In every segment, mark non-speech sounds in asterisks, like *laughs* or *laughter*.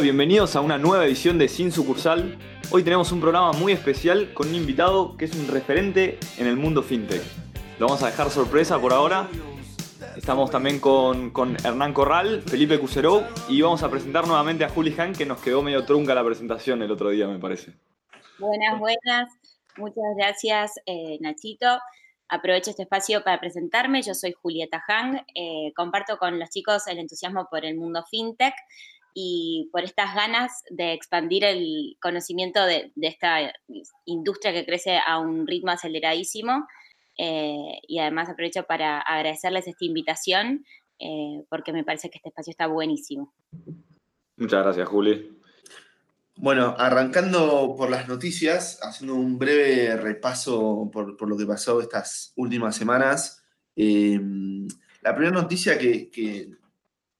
Bienvenidos a una nueva edición de Sin Sucursal. Hoy tenemos un programa muy especial con un invitado que es un referente en el mundo fintech. Lo vamos a dejar sorpresa por ahora. Estamos también con, con Hernán Corral, Felipe Cuseró y vamos a presentar nuevamente a Juli Han que nos quedó medio trunca la presentación el otro día, me parece. Buenas, buenas. Muchas gracias, eh, Nachito. Aprovecho este espacio para presentarme. Yo soy Julieta Hang. Eh, comparto con los chicos el entusiasmo por el mundo fintech y por estas ganas de expandir el conocimiento de, esta industria que crece a un ritmo aceleradísimo. Eh, y además aprovecho para agradecerles esta invitación eh, porque me parece que este espacio está buenísimo. Muchas gracias, Juli. Bueno, arrancando por las noticias, haciendo un breve repaso por, lo que pasó estas últimas semanas. Eh, la primera noticia que,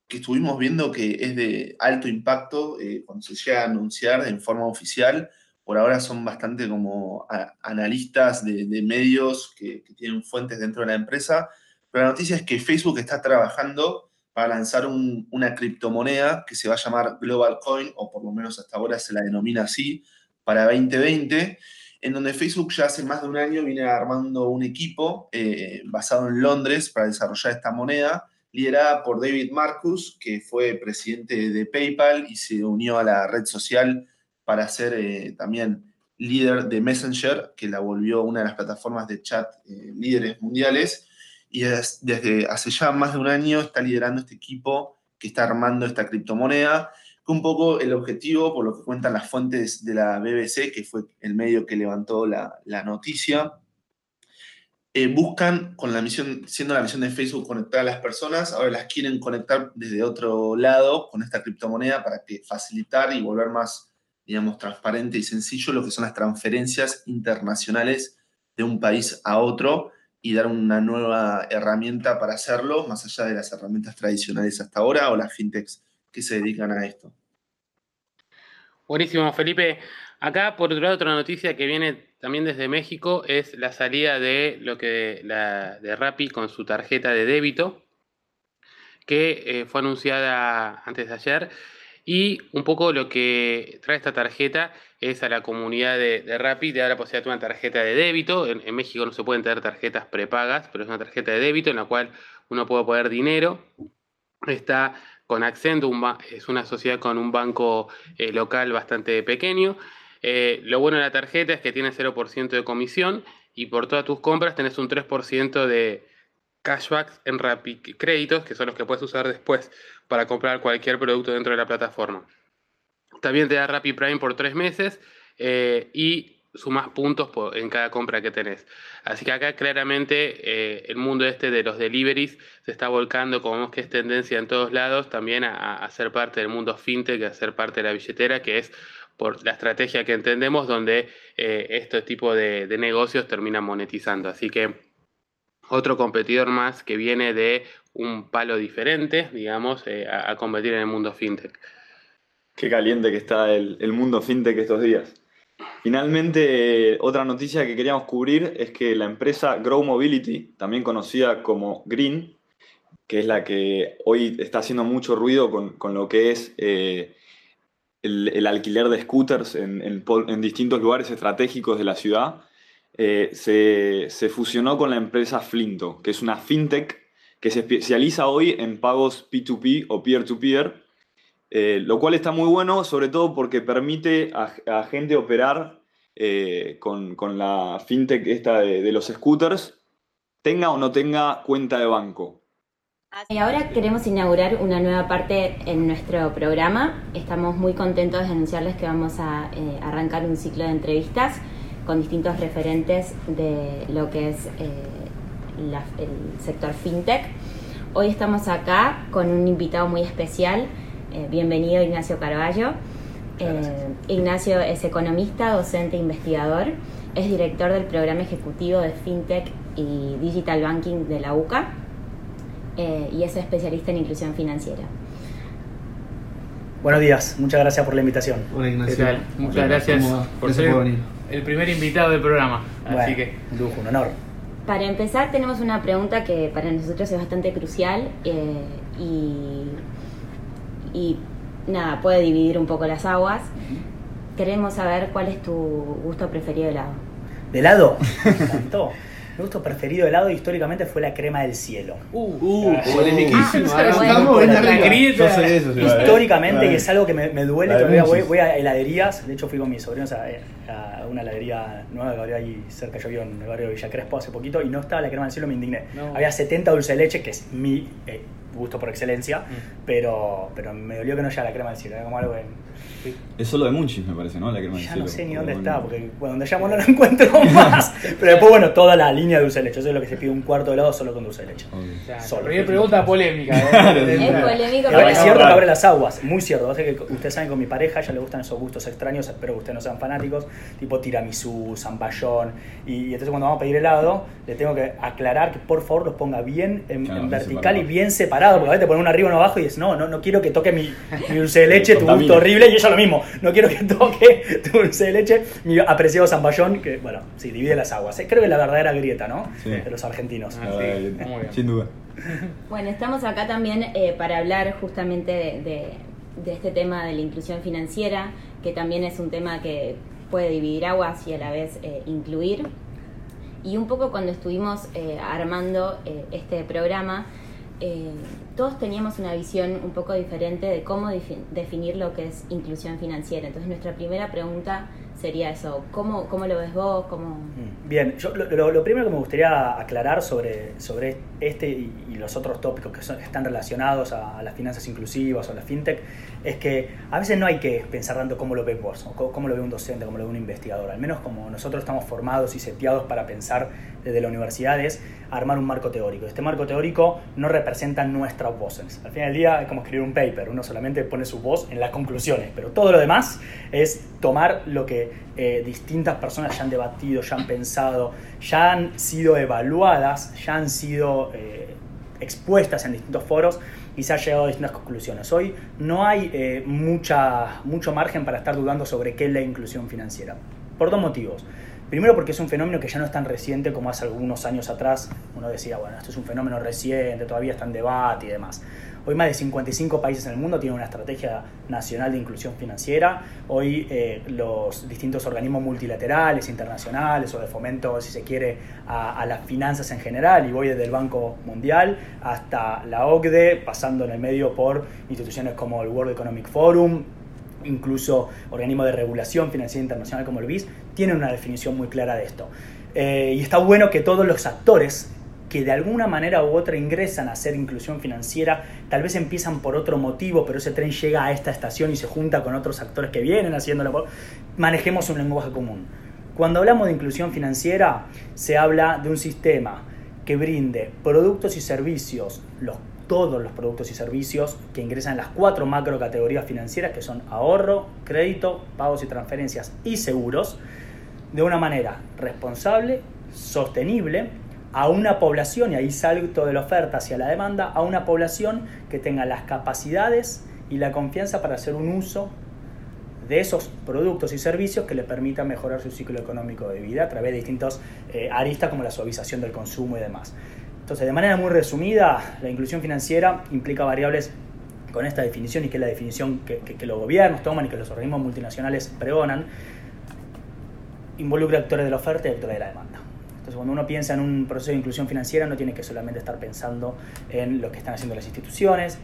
estuvimos viendo que es de alto impacto eh, cuando se llega a anunciar en forma oficial. Por ahora son bastante como analistas de, medios que, tienen fuentes dentro de la empresa. Pero la noticia es que Facebook está trabajando para lanzar una criptomoneda que se va a llamar Global Coin, o por lo menos hasta ahora se la denomina así, para 2020, en donde Facebook ya hace más de un año viene armando un equipo eh, basado en Londres para desarrollar esta moneda liderada por David Marcus, que fue presidente de PayPal y se unió a la red social para ser eh, también líder de Messenger, que la volvió una de las plataformas de chat eh, líderes mundiales. Y desde hace ya más de un año está liderando este equipo que está armando esta criptomoneda, que un poco el objetivo, por lo que cuentan las fuentes de la BBC, que fue el medio que levantó la, la noticia, eh, buscan con la misión, siendo la misión de Facebook conectar a las personas, ahora las quieren conectar desde otro lado con esta criptomoneda para que facilitar y volver más, digamos, transparente y sencillo lo que son las transferencias internacionales de un país a otro y dar una nueva herramienta para hacerlo, más allá de las herramientas tradicionales hasta ahora o las fintechs que se dedican a esto. Buenísimo, Felipe. Acá, por otro lado, otra noticia que viene también desde México es la salida de lo que la, de Rappi con su tarjeta de débito, que eh, fue anunciada antes de ayer. Y un poco lo que trae esta tarjeta es a la comunidad de, de Rappi de dar la posibilidad de una tarjeta de débito. En, México no se pueden tener tarjetas prepagas, pero es una tarjeta de débito en la cual uno puede poner dinero. Está con Accent, es una sociedad con un banco eh, local bastante pequeño eh, lo bueno de la tarjeta es que tiene 0% de comisión y por todas tus compras tenés un 3% de cashbacks en Rappi créditos, que son los que puedes usar después para comprar cualquier producto dentro de la plataforma. También te da Rappi Prime por tres meses eh, y sumas puntos en cada compra que tenés. Así que acá claramente eh, el mundo este de los deliveries se está volcando, como vemos que es tendencia en todos lados, también a, a ser parte del mundo fintech, a ser parte de la billetera, que es por la estrategia que entendemos donde eh, este tipo de, negocios terminan monetizando. Así que otro competidor más que viene de un palo diferente, digamos, eh, a, competir en el mundo fintech. Qué caliente que está el, mundo fintech estos días. Finalmente, otra noticia que queríamos cubrir es que la empresa Grow Mobility, también conocida como Green, que es la que hoy está haciendo mucho ruido con, con lo que es eh, el, alquiler de scooters en, distintos lugares estratégicos de la ciudad, eh, se, fusionó con la empresa Flinto, que es una fintech que se especializa hoy en pagos P2P o peer-to-peer, eh, lo cual está muy bueno, sobre todo porque permite a, gente operar eh, con, la fintech esta de los scooters, tenga o no tenga cuenta de banco. Y ahora queremos inaugurar una nueva parte en nuestro programa. Estamos muy contentos de anunciarles que vamos a eh, arrancar un ciclo de entrevistas con distintos referentes de lo que es eh, el sector fintech. Hoy estamos acá con un invitado muy especial. Eh, bienvenido Ignacio Carballo. Ignacio es economista, docente e investigador. Es director del programa ejecutivo de fintech y digital banking de la UCA eh, y es especialista en inclusión financiera. Buenos días, muchas gracias por la invitación. Hola Ignacio. Muchas gracias por ser el primer invitado del programa. Así que un lujo, un honor. Para empezar tenemos una pregunta que para nosotros es bastante crucial eh, y, nada, puede dividir un poco las aguas. Queremos saber cuál es tu gusto preferido de helado. ¿De helado? Me encantó. *laughs* Mi gusto preferido de helado históricamente fue la crema del cielo. Uh, Ah, polemiquísimo. ah, vale. Históricamente, y es algo que me, me duele, todavía voy, a heladerías, de hecho fui con mis sobrinos a, a una heladería nueva que había ahí cerca, yo vivo en el barrio de Villa Crespo hace poquito, y no estaba la crema del cielo, me indigné. No. Había 70 dulce de leche, que es mi eh, gusto por excelencia, pero, pero me dolió que no haya la crema del cielo, era como algo que Es solo de Munchies, me parece, ¿no? La crema ya cielo. no sé ni dónde está, porque bueno, donde llamo no lo encuentro *laughs* más. Pero después, bueno, toda la línea de dulce de leche, eso es lo que se pide un cuarto de helado solo con dulce de leche. Claro, Solo. primera pregunta polémica. ¿eh? Sí. Es pero es cierto que abre las aguas, muy cierto. Hace que ustedes saben con mi pareja, a ella le gustan esos gustos extraños, espero que ustedes no sean fanáticos, tipo tiramisú, zamballón. Y, y entonces cuando vamos a pedir helado, le tengo que aclarar que por favor los ponga bien en, Claro, en bien vertical y bien separado, porque a veces te ponen uno arriba y uno abajo y dices, no, no, no quiero que toque mi, mi dulce de leche, *laughs* tu gusto horrible, y ella lo mismo, no quiero que toque tu dulce de leche, mi apreciado zamballón, que bueno, sí, divide las aguas. Eh, Creo que es la verdadera grieta, ¿no? Sí. De los argentinos. Ah, sí, muy bien. Sin duda. Bueno, estamos acá también eh, para hablar justamente de, de- de este tema de la inclusión financiera, que también es un tema que puede dividir aguas y a la vez eh, incluir. Y un poco cuando estuvimos eh, armando eh, este programa, todos teníamos una visión un poco diferente de cómo defi- definir lo que es inclusión financiera. Entonces nuestra primera pregunta sería eso, ¿cómo, cómo lo ves vos? ¿Cómo... Mm, Bien, yo lo, primero que me gustaría aclarar sobre, sobre este y, los otros tópicos que, están relacionados a, las finanzas inclusivas o a la fintech es que a veces no hay que pensar tanto cómo lo ves vos, o co- cómo lo ve un docente, cómo lo ve un investigador. Al menos como nosotros estamos formados y seteados para pensar desde la universidad es armar un marco teórico. Este marco teórico no representa nuestras voces. Al final del día es como escribir un paper, uno solamente pone su voz en las conclusiones, pero todo lo demás es tomar lo que eh, distintas personas ya han debatido, ya han pensado, ya han sido evaluadas, ya han sido eh, expuestas en distintos foros y se ha llegado a distintas conclusiones. Hoy no hay eh, mucha, mucho margen para estar dudando sobre qué es la inclusión financiera, por dos motivos. Primero porque es un fenómeno que ya no es tan reciente como hace algunos años atrás. Uno decía, bueno, esto es un fenómeno reciente, todavía está en debate y demás. Hoy más de 55 países en el mundo tienen una estrategia nacional de inclusión financiera. Hoy eh, los distintos organismos multilaterales, internacionales o de fomento, si se quiere, a, a las finanzas en general, y voy desde el Banco Mundial hasta la OCDE, pasando en el medio por instituciones como el World Economic Forum, incluso organismos de regulación financiera internacional como el BIS, tienen una definición muy clara de esto. Eh, y está bueno que todos los actores que de alguna manera u otra ingresan a hacer inclusión financiera, tal vez empiezan por otro motivo, pero ese tren llega a esta estación y se junta con otros actores que vienen haciéndolo, manejemos un lenguaje común. Cuando hablamos de inclusión financiera, se habla de un sistema que brinde productos y servicios, todos los productos y servicios que ingresan en las cuatro macro categorías financieras, que son ahorro, crédito, pagos y transferencias y seguros, de una manera responsable, sostenible, a una población, y ahí salto de la oferta hacia la demanda, a una población que tenga las capacidades y la confianza para hacer un uso de esos productos y servicios que le permitan mejorar su ciclo económico de vida a través de distintos eh, aristas como la suavización del consumo y demás. Entonces, de manera muy resumida, la inclusión financiera implica variables con esta definición y que es la definición que, los gobiernos toman y que los organismos multinacionales pregonan, involucra actores de la oferta y actores de la demanda. Entonces, cuando uno piensa en un proceso de inclusión financiera, no tiene que solamente estar pensando en lo que están haciendo las instituciones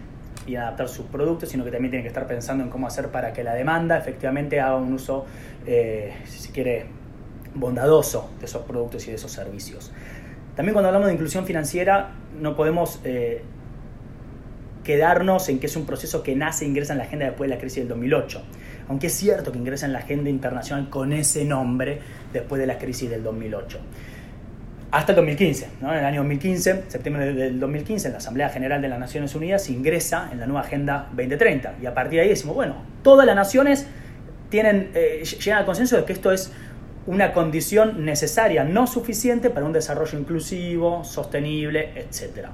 y adaptar sus productos, sino que también tiene que estar pensando en cómo hacer para que la demanda efectivamente haga un uso, eh, si se quiere, bondadoso de esos productos y de esos servicios. También cuando hablamos de inclusión financiera, no podemos eh, quedarnos en que es un proceso que nace e ingresa en la agenda después de la crisis del 2008. Aunque es cierto que ingresa en la agenda internacional con ese nombre después de la crisis del 2008 hasta el 2015. ¿no? En el año 2015, septiembre del 2015, en la Asamblea General de las Naciones Unidas ingresa en la nueva Agenda 2030. Y a partir de ahí decimos, bueno, todas las naciones tienen, eh, llegan al consenso de que esto es una condición necesaria, no suficiente para un desarrollo inclusivo, sostenible, etc.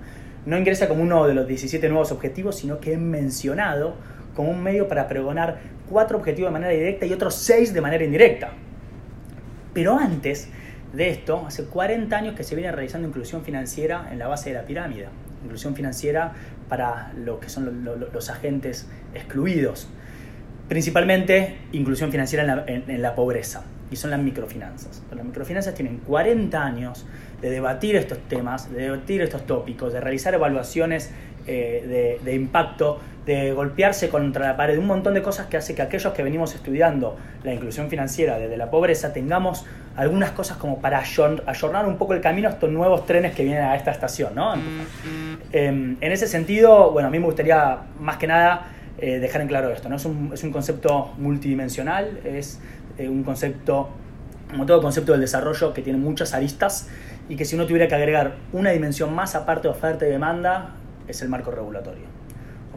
No ingresa como uno de los 17 nuevos objetivos, sino que es mencionado como un medio para pregonar cuatro objetivos de manera directa y otros seis de manera indirecta. Pero antes de esto, hace 40 años que se viene realizando inclusión financiera en la base de la pirámide. Inclusión financiera para lo que son lo- lo- los agentes excluidos. Principalmente inclusión financiera en la, pobreza, y son las microfinanzas. Las microfinanzas tienen 40 años de debatir estos temas, de debatir estos tópicos, de realizar evaluaciones eh, de impacto, de golpearse contra la pared, un montón de cosas que hace que aquellos que venimos estudiando la inclusión financiera desde la pobreza tengamos algunas cosas como para ayor- ayornar un poco el camino a estos nuevos trenes que vienen a esta estación. ¿no? Eh, en ese sentido, bueno, a mí me gustaría más que nada eh, dejar en claro esto. ¿no? Es, un, es un concepto multidimensional, es eh, un concepto, como todo concepto del desarrollo, que tiene muchas aristas y que si uno tuviera que agregar una dimensión más aparte de oferta y demanda, es el marco regulatorio.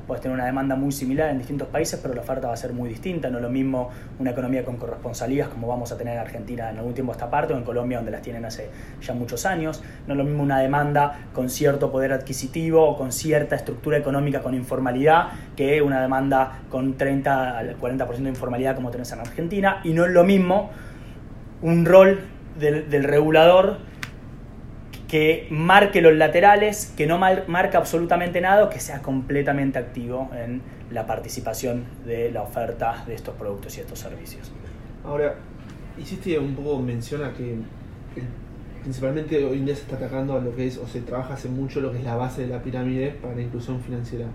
Podés tener una demanda muy similar en distintos países, pero la oferta va a ser muy distinta. No es lo mismo una economía con corresponsalías como vamos a tener en Argentina en algún tiempo a esta parte o en Colombia donde las tienen hace ya muchos años. No es lo mismo una demanda con cierto poder adquisitivo o con cierta estructura económica con informalidad que una demanda con 30 al 40% de informalidad como tenés en Argentina. Y no es lo mismo un rol del regulador que marque los laterales, que no mar- marca absolutamente nada, que sea completamente activo en la participación de la oferta de estos productos y estos servicios. Ahora, hiciste un poco mención a que principalmente hoy en día se está atacando a lo que es, o se trabaja hace mucho lo que es la base de la pirámide para la inclusión financiera.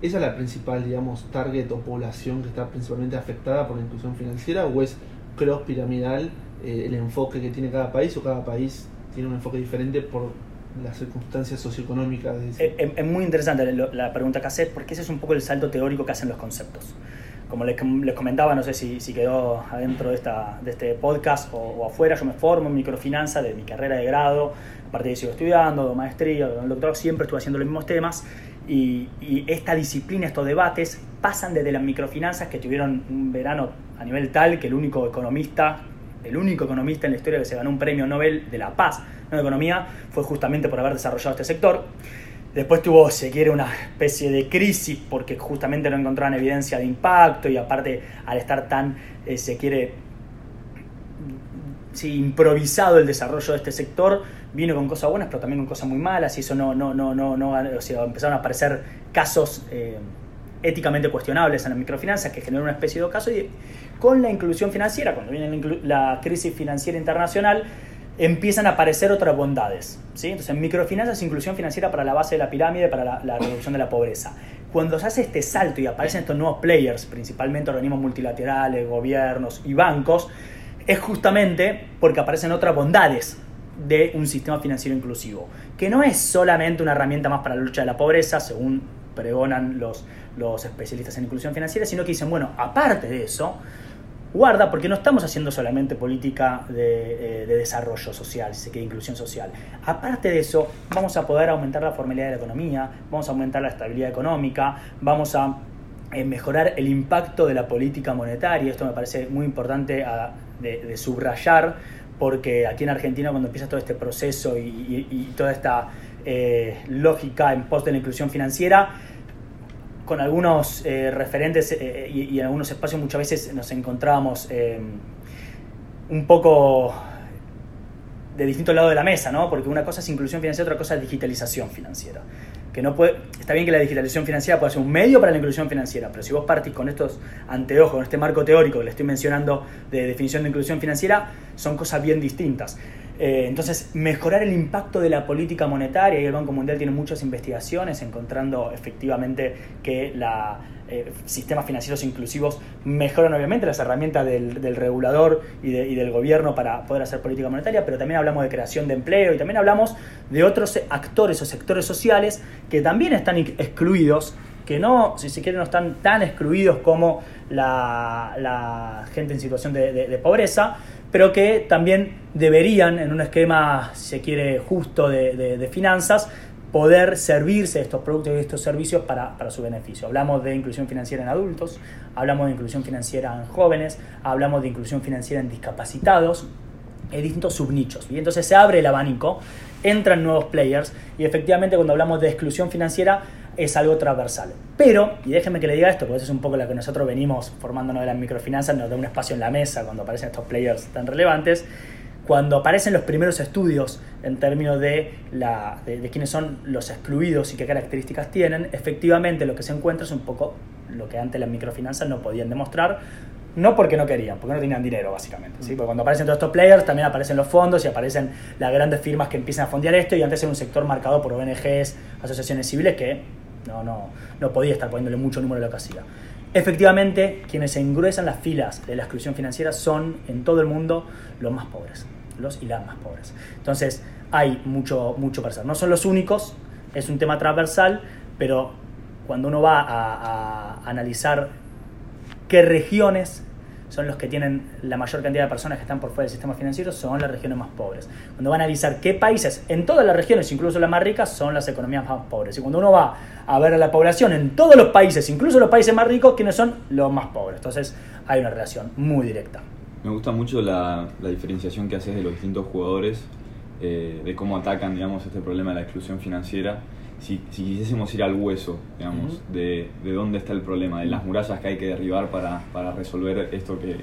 ¿Esa es la principal, digamos, target o población que está principalmente afectada por la inclusión financiera o es cross piramidal eh, el enfoque que tiene cada país o cada país tiene un enfoque diferente por las circunstancias socioeconómicas? Es, es- es muy interesante la pregunta que haces, porque ese es un poco el salto teórico que hacen los conceptos. Como les, les comentaba, no sé si, si quedó adentro de, esta, de este podcast o, o afuera, yo me formo en microfinanza de mi carrera de grado, aparte de sigo estudiando, de maestría, de doctorado, siempre estuve haciendo los mismos temas. Y, y esta disciplina, estos debates, pasan desde las microfinanzas que tuvieron un verano a nivel tal que el único economista, el único economista en la historia que se ganó un premio Nobel de la Paz, no de Economía, fue justamente por haber desarrollado este sector. Después tuvo, se quiere, una especie de crisis porque justamente no encontraban evidencia de impacto y aparte al estar tan, eh, se quiere, improvisado el desarrollo de este sector, vino con cosas buenas pero también con cosas muy malas y eso no, no, no, no, no empezaron a aparecer casos eh, éticamente cuestionables en las microfinanzas que generó una especie de ocaso y con la inclusión financiera, cuando viene la, la crisis financiera internacional, empiezan a aparecer otras bondades. ¿sí? Entonces, microfinanzas, inclusión financiera para la base de la pirámide, para la, la reducción de la pobreza. Cuando se hace este salto y aparecen estos nuevos players, principalmente organismos multilaterales, gobiernos y bancos, es justamente porque aparecen otras bondades de un sistema financiero inclusivo, que no es solamente una herramienta más para la lucha de la pobreza, según pregonan los, los especialistas en inclusión financiera, sino que dicen, bueno, aparte de eso, guarda, porque no estamos haciendo solamente política de, eh, de desarrollo social, si se inclusión social. Aparte de eso, vamos a poder aumentar la formalidad de la economía, vamos a aumentar la estabilidad económica, vamos a eh, mejorar el impacto de la política monetaria. Esto me parece muy importante a- de, subrayar, porque aquí en Argentina cuando empieza todo este proceso y toda esta eh, lógica en pos de la inclusión financiera, con algunos eh, referentes eh, y, en algunos espacios muchas veces nos encontrábamos eh, un poco de distintos lados de la mesa, ¿no? Porque una cosa es inclusión financiera, otra cosa es digitalización financiera. Que no está bien que la digitalización financiera pueda ser un medio para la inclusión financiera, pero si vos partís con estos anteojos, con este marco teórico que le estoy mencionando de definición de inclusión financiera, son cosas bien distintas. Eh, entonces, mejorar el impacto de la política monetaria, y el Banco Mundial tiene muchas investigaciones encontrando efectivamente que la, eh, sistemas financieros inclusivos mejoran obviamente las herramientas del, regulador y, de- y del gobierno para poder hacer política monetaria, pero también hablamos de creación de empleo y también hablamos de otros actores o sectores sociales que también están ex- excluidos que no, si se quiere, no están tan excluidos como la, gente en situación de pobreza, pero que también deberían, en un esquema, si se quiere, justo de, de- finanzas, poder servirse de estos productos y estos servicios para, para su beneficio. Hablamos de inclusión financiera en adultos, hablamos de inclusión financiera en jóvenes, hablamos de inclusión financiera en discapacitados, en distintos subnichos. Y entonces se abre el abanico, entran nuevos players y efectivamente cuando hablamos de exclusión financiera es algo transversal. Pero, y déjenme que le diga esto, porque eso es un poco lo que nosotros venimos formándonos de las microfinanzas, nos da un espacio en la mesa cuando aparecen estos players tan relevantes, cuando aparecen los primeros estudios en términos de, la, de, de quiénes son los excluidos y qué características tienen, efectivamente lo que se encuentra es un poco lo que antes las microfinanzas no podían demostrar, no porque no querían, porque no tenían dinero básicamente. ¿sí? Porque cuando aparecen todos estos players también aparecen los fondos y aparecen las grandes firmas que empiezan a fondear esto y antes era un sector marcado por ONGs, asociaciones civiles que no, no, no podía estar poniéndole mucho número a lo que hacía. Efectivamente, quienes engruesan las filas de la exclusión financiera son en todo el mundo los más pobres, los y las más pobres. Entonces, hay mucho, mucho para hacer. No son los únicos, es un tema transversal, pero cuando uno va a, a analizar qué regiones son los que tienen la mayor cantidad de personas que están por fuera del sistema financiero, son las regiones más pobres. Cuando va a analizar qué países, en todas las regiones, incluso las más ricas, son las economías más pobres. Y cuando uno va a ver a la población en todos los países, incluso los países más ricos, ¿quiénes son? Los más pobres. Entonces hay una relación muy directa. Me gusta mucho la, la diferenciación que haces de los distintos jugadores, eh, de cómo atacan, digamos, este problema de la exclusión financiera. Si, si quisiésemos ir al hueso, digamos, Ujú. de, de dónde está el problema, de las murallas que hay que derribar para, para resolver esto que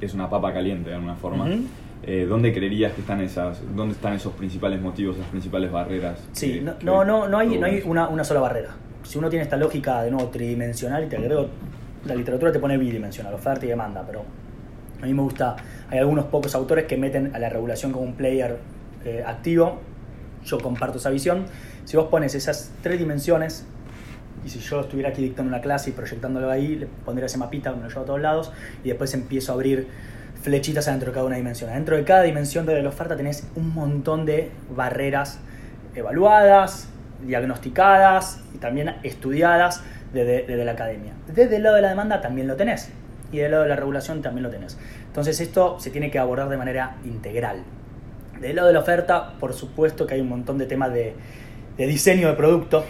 es una papa caliente de alguna forma. Ujú. Eh, ¿Dónde creerías que están esas, dónde están esos principales motivos, esas principales barreras? Sí, que- no, que- no, no, no hay, no hay una, una sola barrera. Si uno tiene esta lógica de nuevo tridimensional, y te agrego, la literatura te pone bidimensional, oferta y demanda, pero a mí me gusta, hay algunos pocos autores que meten a la regulación como un player eh, activo, yo comparto esa visión. Si vos pones esas tres dimensiones, y si yo estuviera aquí dictando una clase y proyectándolo ahí, le pondría ese mapita, me lo llevo a todos lados, y después empiezo a abrir flechitas adentro de cada una dimensión. Dentro de cada dimensión de la oferta tenés un montón de barreras evaluadas, diagnosticadas y también estudiadas desde, desde la academia. Desde el lado de la demanda también lo tenés y del lado de la regulación también lo tenés. Entonces esto se tiene que abordar de manera integral. Del lado de la oferta, por supuesto que hay un montón de temas de, de diseño de producto.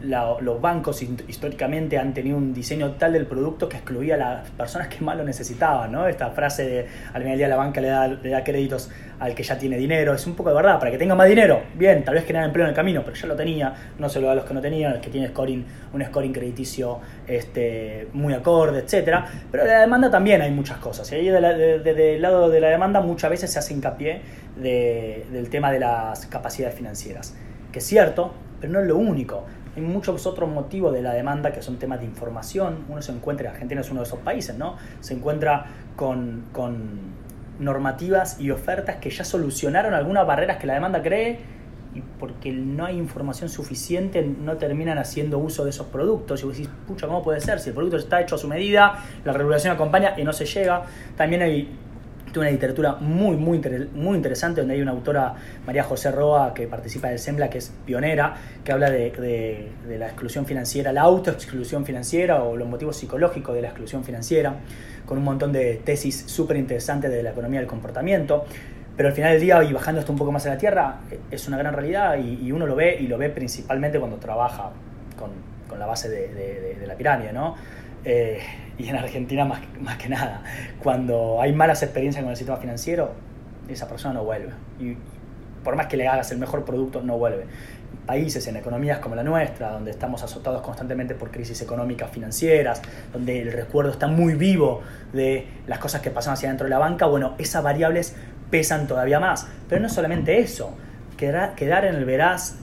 Los bancos históricamente han tenido un diseño tal del producto que excluía a las personas que más lo necesitaban, ¿no? Esta frase de al final del día la banca le da, le da créditos al que ya tiene dinero, es un poco de verdad, para que tenga más dinero, bien, tal vez generar empleo en el camino, pero ya lo tenía, no se lo da a los que no tenían, los que tienen scoring, un scoring crediticio este, muy acorde, etcétera. Pero de la demanda también hay muchas cosas. Y ahí de la- de- de- del lado de la demanda muchas veces se hace hincapié de- del tema de las capacidades financieras, es cierto, pero no es lo único. Hay muchos otros motivos de la demanda que son temas de información. Uno se encuentra, Argentina es uno de esos países, ¿no? Se encuentra con, con normativas y ofertas que ya solucionaron algunas barreras que la demanda cree y porque no hay información suficiente no terminan haciendo uso de esos productos. Y vos decís, pucha, ¿cómo puede ser? Si el producto está hecho a su medida, la regulación acompaña y no se llega. También hay tuve una literatura muy, muy, inter- muy interesante donde hay una autora, María José Roa, que participa del SEMBLA, que es pionera, que habla de, de- la exclusión financiera, la autoexclusión financiera o los motivos psicológicos de la exclusión financiera, con un montón de tesis súper interesantes de la economía del comportamiento. Pero al final del día, y bajando esto un poco más a la tierra, es una gran realidad y, y uno lo ve y lo ve principalmente cuando trabaja con, con la base de la pirámide, ¿no? Eh, y en Argentina más, más que nada, cuando hay malas experiencias con el sistema financiero, esa persona no vuelve. Y por más que le hagas el mejor producto, no vuelve. Países en economías como la nuestra, donde estamos azotados constantemente por crisis económicas financieras, donde el recuerdo está muy vivo de las cosas que pasan hacia dentro de la banca, bueno, esas variables pesan todavía más. Pero no solamente eso, quedar, quedar en el veraz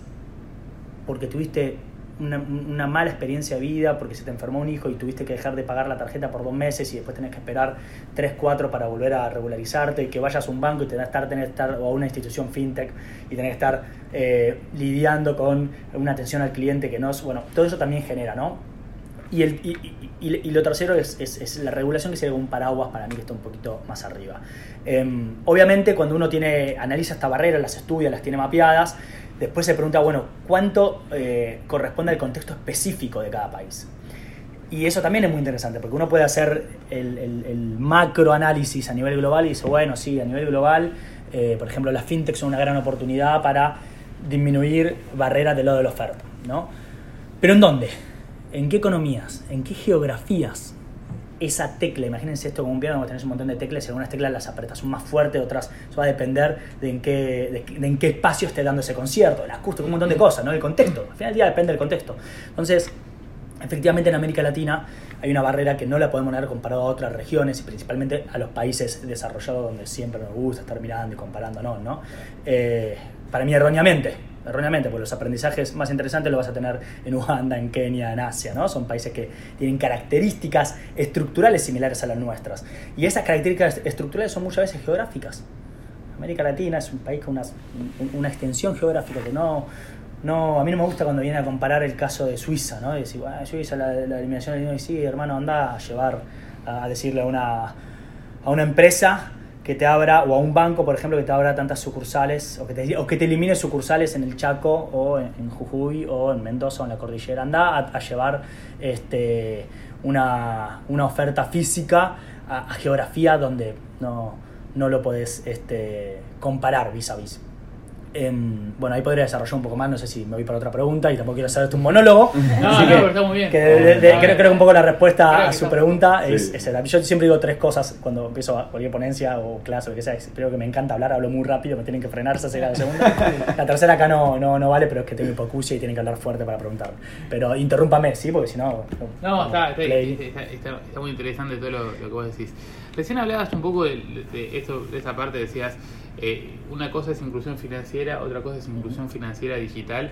porque tuviste una, mala experiencia de vida, porque se te enfermó un hijo y tuviste que dejar de pagar la tarjeta por dos meses y después tenés que esperar tres, cuatro para volver a regularizarte y que vayas a un banco y tenés que estar, tenés que estar o a una institución fintech y tenés que estar eh, lidiando con una atención al cliente que no es, bueno, todo eso también genera, ¿no? Y, el, y, y- y- lo tercero es, es- la regulación que sería un paraguas para mí que está un poquito más arriba. Em, obviamente cuando uno tiene, analiza esta barrera, las estudia, las tiene mapeadas, después se pregunta, bueno, ¿cuánto eh, corresponde al contexto específico de cada país? Y eso también es muy interesante, porque uno puede hacer el, el, el macroanálisis a nivel global y dice, bueno, sí, a nivel global, eh, por ejemplo, las fintechs son una gran oportunidad para disminuir barreras del lado de la oferta, ¿no? Pero ¿en dónde? ¿En qué economías? ¿En qué geografías? Esa tecla, imagínense esto como un piano, donde tenés un montón de teclas y algunas teclas las apretas son más fuertes, otras, eso va a depender de en qué, de, en qué espacio esté dando ese concierto, el acústico, un montón de cosas, ¿no? El contexto, al final del día depende del contexto. Entonces, efectivamente en América Latina hay una barrera que no la podemos negar comparado a otras regiones y principalmente a los países desarrollados donde siempre nos gusta estar mirando y comparándonos, ¿no? Eh, para mí erróneamente, erróneamente, porque los aprendizajes más interesantes los vas a tener en Uganda, en Kenia, en Asia, ¿no? Son países que tienen características estructurales similares a las nuestras. Y esas características estructurales son muchas veces geográficas. América Latina es un país con una, extensión geográfica que no, no, a mí no me gusta cuando viene a comparar el caso de Suiza, ¿no? Y decir, bueno, Suiza, la, eliminación del y sí, hermano, anda a llevar, a decirle a una, a una empresa que te abra, o a un banco, por ejemplo, que te abra tantas sucursales, o que te, o que te elimine sucursales en el Chaco, o en, Jujuy, o en Mendoza, o en la cordillera. Anda a, llevar este, una, una oferta física a, geografía donde no, no lo podés este, comparar vis a vis. Em, bueno, ahí podría desarrollar un poco más, no sé si me voy para otra pregunta y tampoco quiero hacerte un monólogo. *laughs* No, no, pero está muy bien. creo, creo, que un poco la respuesta a su pregunta es, esa. Yo siempre digo tres cosas cuando empiezo cualquier ponencia o clase o lo que sea. Espero que me encanta hablar, hablo muy rápido, me tienen que frenar, esa la segunda. *laughs* La tercera acá no, no, no vale, pero es que tengo hipocusia y tienen que hablar fuerte para preguntar. Pero interrúmpame, ¿sí? Porque si no... No, está, está, está, muy interesante todo lo, que vos decís. Recién hablabas un poco de, de, esto, de esa parte, decías eh, una cosa es inclusión financiera, otra cosa es inclusión financiera digital.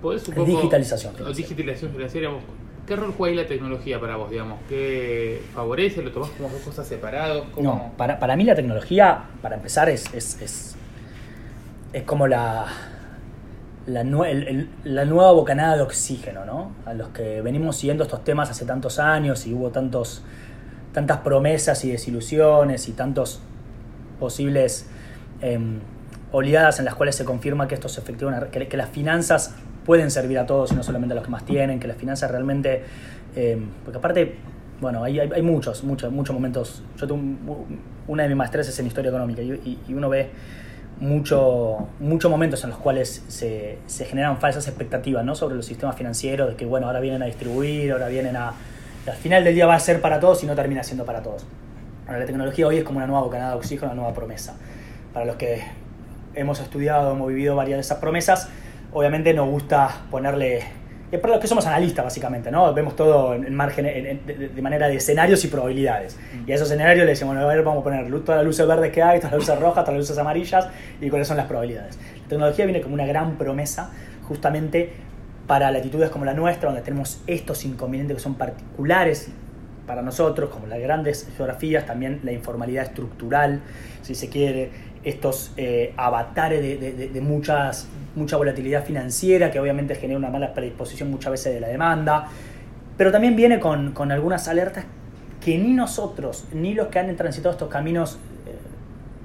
¿Podés un poco, digitalización financiera. digitalización financiera. ¿Qué rol juega ahí la tecnología para vos, digamos? ¿Qué favorece? ¿Lo tomás como dos cosas separadas? No, para, para, mí la tecnología, para empezar, es, es, es, es como la, la, la, nueva bocanada de oxígeno, ¿no? A los que venimos siguiendo estos temas hace tantos años y hubo tantos, tantas promesas y desilusiones y tantos posibles em, oleadas en las cuales se confirma que esto es efectivo, que, las finanzas pueden servir a todos y no solamente a los que más tienen, que las finanzas realmente, em, porque aparte, bueno, hay, hay, muchos, muchos, muchos momentos, yo tengo una de mis maestrías es en historia económica y, uno ve muchos muchos momentos en los cuales se, se, generan falsas expectativas ¿no? sobre los sistemas financieros, de que bueno, ahora vienen a distribuir, ahora vienen a... Al final del día va a ser para todos y no termina siendo para todos la tecnología hoy es como una nueva bocanada de oxígeno, una nueva promesa. Para los que hemos estudiado, hemos vivido varias de esas promesas, obviamente nos gusta ponerle... Es para los que somos analistas, básicamente, ¿no? Vemos todo en margen, de, manera de escenarios y probabilidades. Y a esos escenarios le decimos, bueno, a ver, vamos a poner todas las luces verdes que hay, todas las luces rojas, todas las luces amarillas, y cuáles son las probabilidades. La tecnología viene como una gran promesa, justamente para latitudes como la nuestra, donde tenemos estos inconvenientes que son particulares para nosotros, como las grandes geografías, también la informalidad estructural, si se quiere, estos eh, avatares de, muchas, mucha volatilidad financiera que obviamente genera una mala predisposición muchas veces de la demanda, pero también viene con, algunas alertas que ni nosotros, ni los que han transitado estos caminos eh,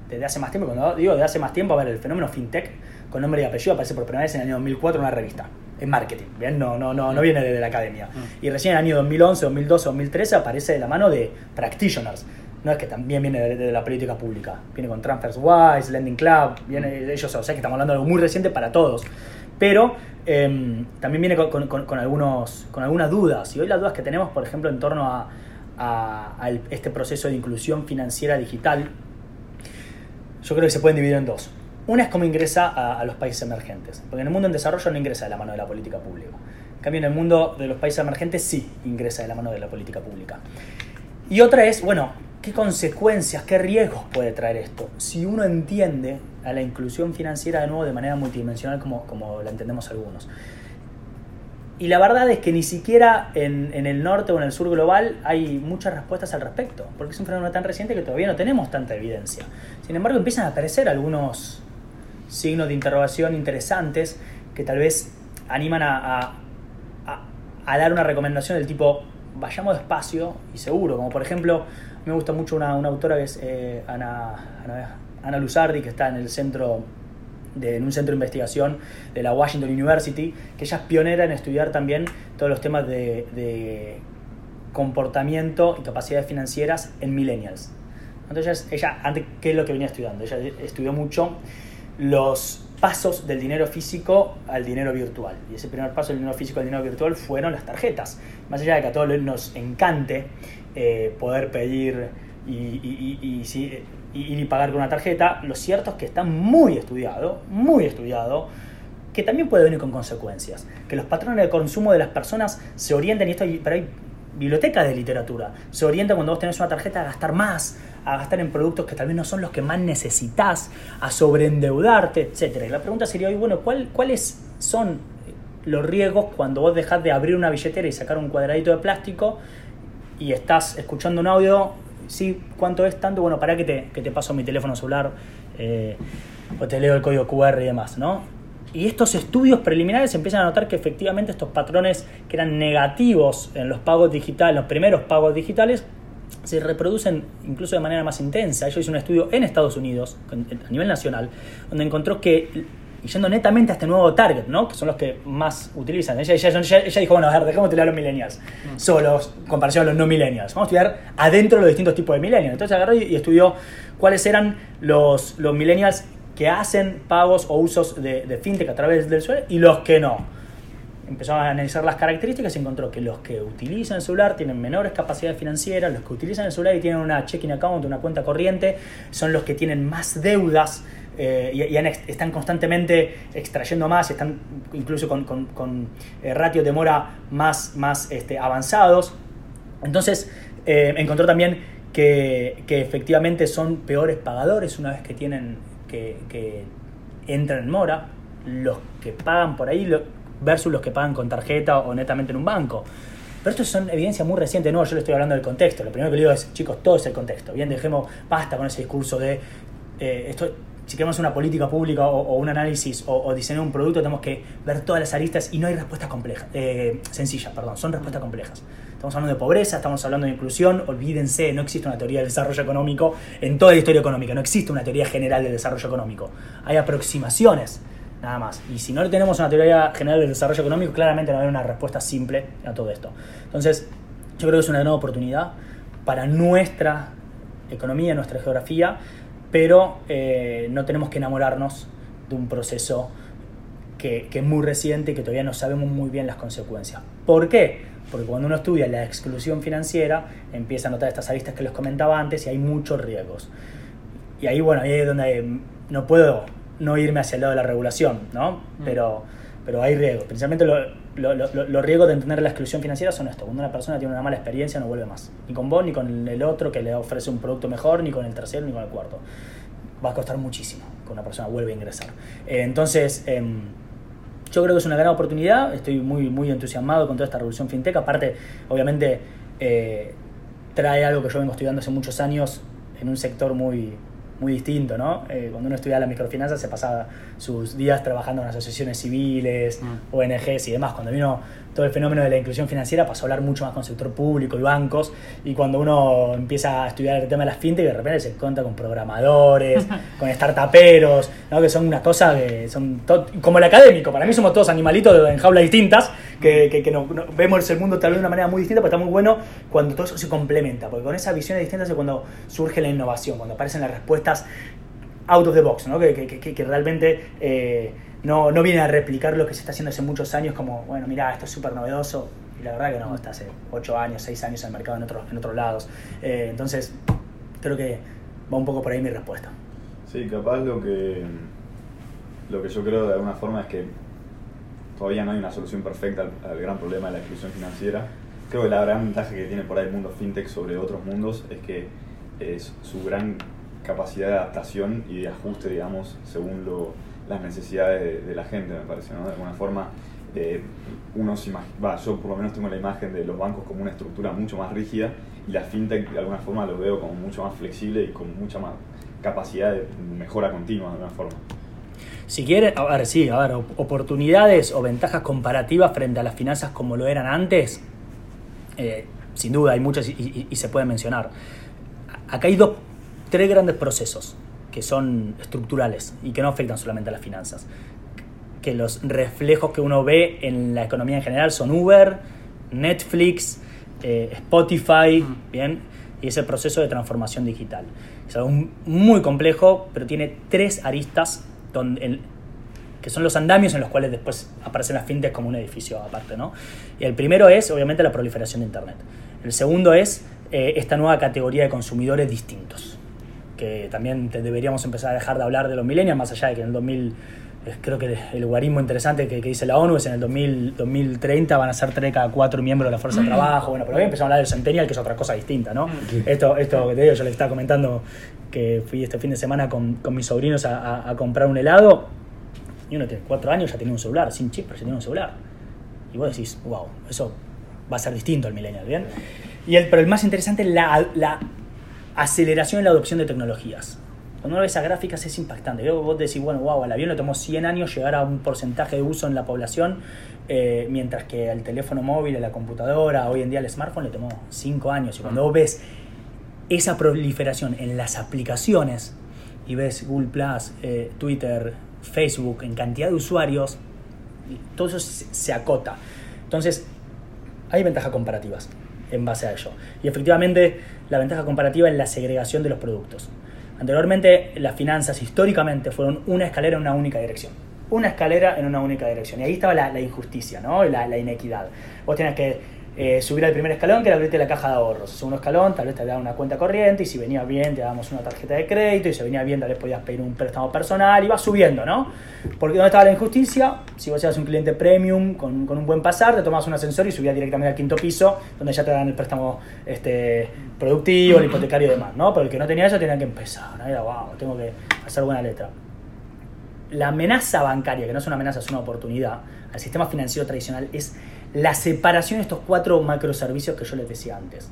desde hace más tiempo, cuando digo de hace más tiempo, a ver, el fenómeno fintech con nombre y apellido aparece por primera vez en el año 2004 en una revista en marketing, ¿bien? No, no, no, no viene desde la academia. Mm. Y recién en el año 2011, 2012, 2013 aparece de la mano de practitioners. No es que también viene de, la política pública. Viene con TransferWise, Lending Club, viene, ellos, o sea que estamos hablando de algo muy reciente para todos. Pero em, también viene con, algunos, con algunas dudas. Y hoy las dudas que tenemos, por ejemplo, en torno a, a este proceso de inclusión financiera digital, yo creo que se pueden dividir en dos. Una es cómo ingresa a, los países emergentes, porque en el mundo en desarrollo no ingresa de la mano de la política pública. En cambio, en el mundo de los países emergentes sí ingresa de la mano de la política pública. Y otra es, bueno, ¿qué consecuencias, qué riesgos puede traer esto? Si uno entiende a la inclusión financiera de nuevo de manera multidimensional como, como la entendemos algunos. Y la verdad es que ni siquiera en, en, el norte o en el sur global hay muchas respuestas al respecto, porque es un fenómeno tan reciente que todavía no tenemos tanta evidencia. Sin embargo, empiezan a aparecer algunos, signos de interrogación interesantes que tal vez animan a, a, dar una recomendación del tipo vayamos despacio y seguro, como por ejemplo me gusta mucho una, autora que es eh, Ana, Ana, Luzardi, que está en el centro de, en un centro de investigación de la Washington University, que ella es pionera en estudiar también todos los temas de, de comportamiento y capacidades financieras en millennials. Entonces ella, antes, ¿qué es lo que venía estudiando? Ella estudió mucho los pasos del dinero físico al dinero virtual. Y ese primer paso del dinero físico al dinero virtual fueron las tarjetas. Más allá de que a todos nos encante eh, poder pedir y, y, y, pagar con una tarjeta, lo cierto es que está muy estudiado, muy estudiado, que también puede venir con consecuencias. Que los patrones de consumo de las personas se orienten, y esto pero hay biblioteca de literatura. Se orienta cuando vos tenés una tarjeta a gastar más, a gastar en productos que tal vez no son los que más necesitas, a sobreendeudarte, etc. Y la pregunta sería hoy, bueno, ¿cuál, ¿cuáles son los riesgos cuando vos dejás de abrir una billetera y sacar un cuadradito de plástico y estás escuchando un audio? Sí, ¿cuánto es tanto? Bueno, para que te, que te paso mi teléfono celular eh, o te leo el código QR y demás, ¿no? Y estos estudios preliminares empiezan a notar que efectivamente estos patrones que eran negativos en los pagos digitales, los primeros pagos digitales, se reproducen incluso de manera más intensa. Yo hice un estudio en Estados Unidos, a nivel nacional, donde encontró que, yendo netamente a este nuevo target, ¿no? que son los que más utilizan, ella, ella, dijo, bueno, a ver, dejemos estudiar a los millennials, mm. solos, comparación a los no millennials. Vamos a estudiar adentro los distintos tipos de millennials. Entonces agarró y estudió cuáles eran los, los millennials que hacen pagos o usos de, fintech a través del celular y los que no. Empezó a analizar las características y encontró que los que utilizan el celular tienen menores capacidades financieras, los que utilizan el celular y tienen una checking account, una cuenta corriente, son los que tienen más deudas eh, y, están constantemente extrayendo más, están incluso con, con, eh, ratios de mora más, más este, avanzados. Entonces, eh, encontró también que, que efectivamente son peores pagadores una vez que tienen que, entran en mora, los que pagan por ahí versus los que pagan con tarjeta o netamente en un banco. Pero esto son evidencias muy recientes, no, yo le estoy hablando del contexto. Lo primero que le digo es, chicos, todo es el contexto. Bien, dejemos, basta con ese discurso de eh, esto, si queremos una política pública o, un análisis o, diseñar un producto, tenemos que ver todas las aristas y no hay respuestas complejas, eh, sencillas, perdón, son respuestas complejas. Estamos hablando de pobreza, estamos hablando de inclusión, olvídense, no existe una teoría del desarrollo económico en toda la historia económica, no existe una teoría general del desarrollo económico. Hay aproximaciones, nada más. Y si no tenemos una teoría general del desarrollo económico, claramente no hay una respuesta simple a todo esto. Entonces, yo creo que es una gran oportunidad para nuestra economía, nuestra geografía, pero eh, no tenemos que enamorarnos de un proceso que, que, es muy reciente y que todavía no sabemos muy bien las consecuencias. ¿Por qué? Porque cuando uno estudia la exclusión financiera, empieza a notar estas aristas que les comentaba antes y hay muchos riesgos. Y ahí, bueno, ahí es donde no puedo no irme hacia el lado de la regulación, ¿no? Mm. Pero, pero hay riesgos. Principalmente los riesgos de entender la exclusión financiera son estos. Cuando una persona tiene una mala experiencia no vuelve más. Ni con vos, ni con el otro que le ofrece un producto mejor, ni con el tercero, ni con el cuarto. Va a costar muchísimo que una persona vuelva a ingresar. Eh, entonces... Em, yo creo que es una gran oportunidad, estoy muy, muy entusiasmado con toda esta revolución fintech. Aparte, obviamente, eh, trae algo que yo vengo estudiando hace muchos años en un sector muy, muy distinto, ¿no? Eh, cuando uno estudiaba la microfinanza se pasaba sus días trabajando en asociaciones civiles, mm. ONGs y demás. Cuando vino todo el fenómeno de la inclusión financiera pasó a hablar mucho más con el sector público y bancos. Y cuando uno empieza a estudiar el tema de las fintech, de repente se cuenta con programadores, *laughs* con startuperos, ¿no? que son unas cosas que son como el académico. Para mí somos todos animalitos en jaulas distintas, que, que, no, vemos el mundo tal vez de una manera muy distinta, pero está muy bueno cuando todo eso se complementa, porque con esas visiones distintas es cuando surge la innovación, cuando aparecen las respuestas out of the box, ¿no? que, que realmente... Eh, no, no viene a replicar lo que se está haciendo hace muchos años, como, bueno, mira, esto es súper novedoso. Y la verdad que no, está hace 8 años, 6 años en el mercado en, otros en otros lados. Eh, entonces, creo que va un poco por ahí mi respuesta. Sí, capaz lo que, lo que yo creo de alguna forma es que todavía no hay una solución perfecta al, gran problema de la exclusión financiera. Creo que la gran ventaja que tiene por ahí el mundo fintech sobre otros mundos es que es su gran capacidad de adaptación y de ajuste, digamos, según lo, las necesidades de, la gente, me parece. De alguna forma, eh, uno se yo por lo menos tengo la imagen de los bancos como una estructura mucho más rígida y la fintech de alguna forma lo veo como mucho más flexible y con mucha más capacidad de mejora continua de alguna forma. Si quiere, a ver, sí, a ver, oportunidades o ventajas comparativas frente a las finanzas como lo eran antes, eh, sin duda hay muchas y, y se pueden mencionar. Acá hay dos, tres grandes procesos que son estructurales y que no afectan solamente a las finanzas. Que los reflejos que uno ve en la economía en general son Uber, Netflix, eh, Spotify, mm. ¿bien? Y ese proceso de transformación digital. Es algo muy complejo, pero tiene tres aristas donde que son los andamios en los cuales después aparecen las fintech como un edificio aparte. ¿no? Y el primero es, obviamente, la proliferación de Internet. El segundo es eh, esta nueva categoría de consumidores distintos que también deberíamos empezar a dejar de hablar de los millennials, más allá de que en el 2000 es creo que el lugarismo interesante que, que dice la ONU es en el 2000, 2030 van a ser 3 cada 4 miembros de la fuerza de trabajo. Bueno, pero hoy empezamos a hablar del Centennial, que es otra cosa distinta, ¿no? Esto, esto que te digo, yo les estaba comentando que fui este fin de semana con, con mis sobrinos a, a- a comprar un helado y uno tiene 4 años ya tenía un celular, sin chip, pero ya tenía un celular. Y vos decís, wow, eso va a ser distinto al millennial, ¿bien? Y el, pero el más interesante es la, la aceleración en la adopción de tecnologías. Cuando uno ve esas gráficas es impactante. Veo- Vos decís, bueno, wow, al avión le tomó 100 años llegar a un porcentaje de uso en la población, eh, mientras que al teléfono móvil, a la computadora, hoy en día al smartphone le tomó 5 años. Y cuando vos ves esa proliferación en las aplicaciones y ves Google Plus, eh, Twitter, Facebook en cantidad de usuarios, todo eso se, acota. Entonces, hay ventajas comparativas en base a ello. Y efectivamente, la ventaja comparativa es la segregación de los productos. Anteriormente, las finanzas históricamente fueron una escalera en una única dirección. Una escalera en una única dirección. Y ahí estaba la, injusticia, ¿no? la, la inequidad. Vos tenías que eh, subir al primer escalón, que era abrirte la caja de ahorros. Segundo escalón, tal vez te daban una cuenta corriente, y si venía bien, te dábamos una tarjeta de crédito, y si venía bien, tal vez podías pedir un préstamo personal, y vas subiendo, ¿no? Porque ¿dónde estaba la injusticia? Si vos eras un cliente premium con, con un buen pasar, te tomabas un ascensor y subías directamente al quinto piso, donde ya te dan el préstamo este, productivo, el hipotecario y demás, ¿no? Pero el que no tenía eso tenía que empezar, ¿no? Tengo que hacer buena letra. La amenaza bancaria, que no es una amenaza, es una oportunidad, al sistema financiero tradicional es la separación de estos cuatro macroservicios que yo les decía antes.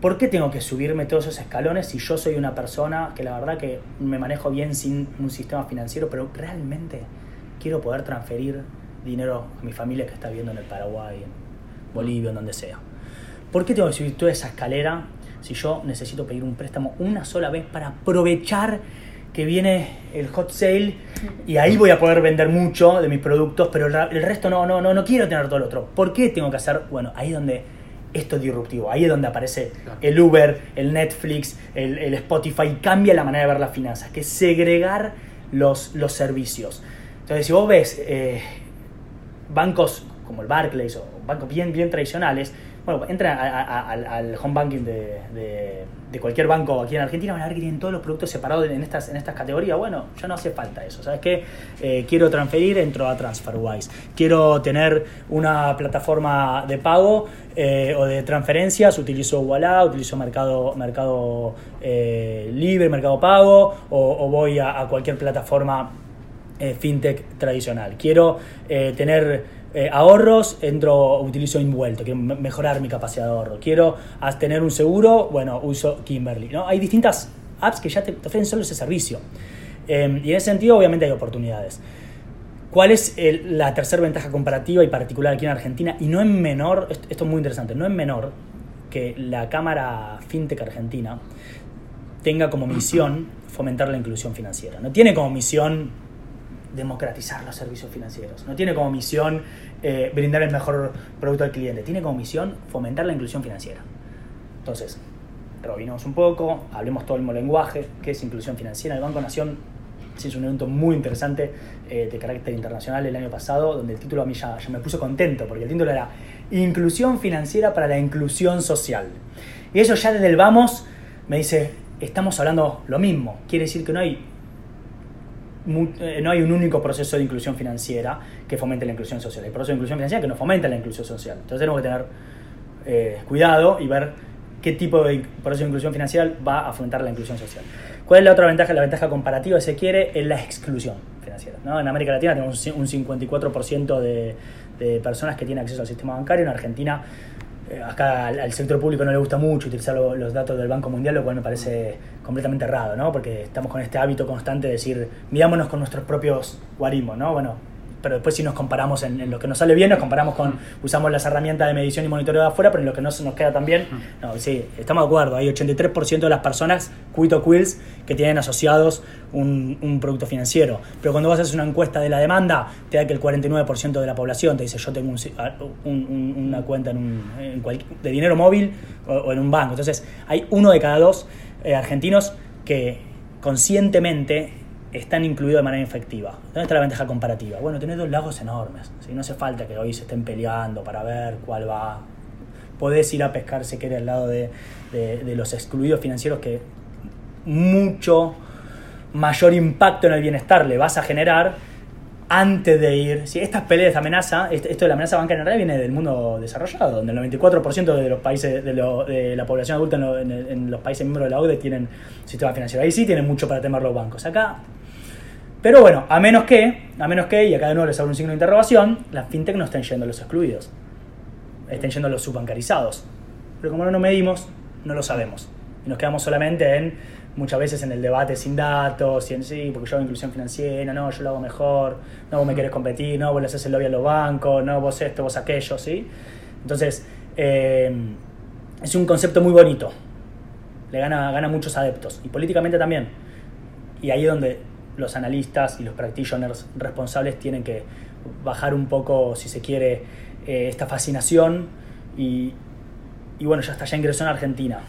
¿Por qué tengo que subirme todos esos escalones si yo soy una persona que la verdad que me manejo bien sin un sistema financiero, pero realmente quiero poder transferir dinero a mi familia que está viviendo en el Paraguay, en Bolivia, en donde sea? ¿Por qué tengo que subir toda esa escalera si yo necesito pedir un préstamo una sola vez para aprovechar que viene el hot sale y ahí voy a poder vender mucho de mis productos, pero el el resto no, no, no, no quiero tener todo lo otro. ¿Por qué tengo que hacer? Bueno, ahí es donde esto es disruptivo, ahí es donde aparece el Uber, el Netflix, el, el Spotify, cambia la manera de ver las finanzas, que es segregar los, los servicios. Entonces, si vos ves eh, bancos como el Barclays o bancos bien, bien tradicionales, bueno, entran a- a- a- al, home banking de, cualquier banco aquí en Argentina, van a ver que tienen todos los productos separados en estas, en estas categorías. Bueno, ya no hace falta eso. ¿Sabes qué? Eh, quiero transferir, entro a TransferWise. Quiero tener una plataforma de pago eh, o de transferencias, utilizo Walla, utilizo Mercado, eh, Libre, Mercado Pago, o, voy a, cualquier plataforma eh, fintech tradicional. Quiero tener eh, ahorros, entro, utilizo Invuelto, quiero me- mejorar mi capacidad de ahorro. Quiero tener un seguro, bueno, uso Kimberly. ¿no? Hay distintas apps que ya te, ofrecen solo ese servicio. Eh, y en ese sentido, obviamente, hay oportunidades. ¿Cuál es la tercera ventaja comparativa y particular aquí en Argentina? Y no en menor, esto es muy interesante, no en menor que la Cámara FinTech Argentina tenga como misión fomentar la inclusión financiera. No tiene como misión democratizar los servicios financieros. No tiene como misión eh, brindar el mejor producto al cliente. Tiene como misión fomentar la inclusión financiera. Entonces, rebobinemos un poco, hablemos todo el mismo lenguaje, que es inclusión financiera. El Banco Nación se hizo un evento muy interesante eh, de carácter internacional el año pasado, donde el título a mí ya, me puso contento, porque el título era Inclusión financiera para la inclusión social. Y eso ya desde el vamos me dice, estamos hablando lo mismo. Quiere decir que no hay no hay un único proceso de inclusión financiera que fomente la inclusión social. Hay proceso de inclusión financiera que no fomenta la inclusión social. Entonces tenemos que tener eh, cuidado y ver qué tipo de proceso de inclusión financiera va a fomentar la inclusión social. ¿Cuál es la otra ventaja? La ventaja comparativa, si se quiere, es la exclusión financiera. En América Latina tenemos un ci- un 54% de, de personas que tienen acceso al sistema bancario. En Argentina, eh, acá al, sector público no le gusta mucho utilizar lo- los datos del Banco Mundial, lo cual me parece completamente errado, ¿no? Porque estamos con este hábito constante de decir, mirámonos con nuestros propios guarismos, ¿no? Bueno, pero después si nos comparamos en, en lo que nos sale bien, nos comparamos con, usamos las herramientas de medición y monitoreo de afuera, pero en lo que no se nos queda tan bien, no, sí, estamos de acuerdo, hay 83% de las personas, quito quills, que tienen asociados un, un producto financiero, pero cuando vas a hacer una encuesta de la demanda, te da que el 49% de la población te dice, yo tengo un si- a- un- un- una cuenta en un, en cual- de dinero móvil o, o en un banco, entonces hay uno de cada dos eh, argentinos que conscientemente están incluidos de manera efectiva. ¿Dónde está la ventaja comparativa? Bueno, tenés dos lagos enormes. ¿sí? No hace falta que hoy se estén peleando para ver cuál va. Podés ir a pescar si querés al lado de, de- los excluidos financieros que mucho mayor impacto en el bienestar le vas a generar antes de ir, si estas peleas de amenaza, este- esto de la amenaza bancaria en realidad viene del mundo desarrollado, donde el 94% de los países, de, lo- de la población adulta en, lo- en los países miembros de la OCDE tienen sistema financiero. Ahí sí tienen mucho para temer los bancos. Acá pero bueno, a menos que, a menos que, y acá de nuevo les hago un signo de interrogación, las fintech no estén yendo a los excluidos, estén yendo a los subbancarizados. Pero como no nos medimos, no lo sabemos. Y nos quedamos solamente en, muchas veces en el debate sin datos, y en sí, porque yo hago inclusión financiera, no, yo lo hago mejor, no, vos me querés competir, no, vos le haces el lobby a los bancos, no, vos esto, vos aquello, ¿sí? Entonces, eh, es un concepto muy bonito, le gana, gana muchos adeptos, y políticamente también. Y ahí es donde los analistas y los practitioners responsables tienen que bajar un poco, si se quiere, eh, esta fascinación y, y bueno, ya está, ya ingresó en Argentina,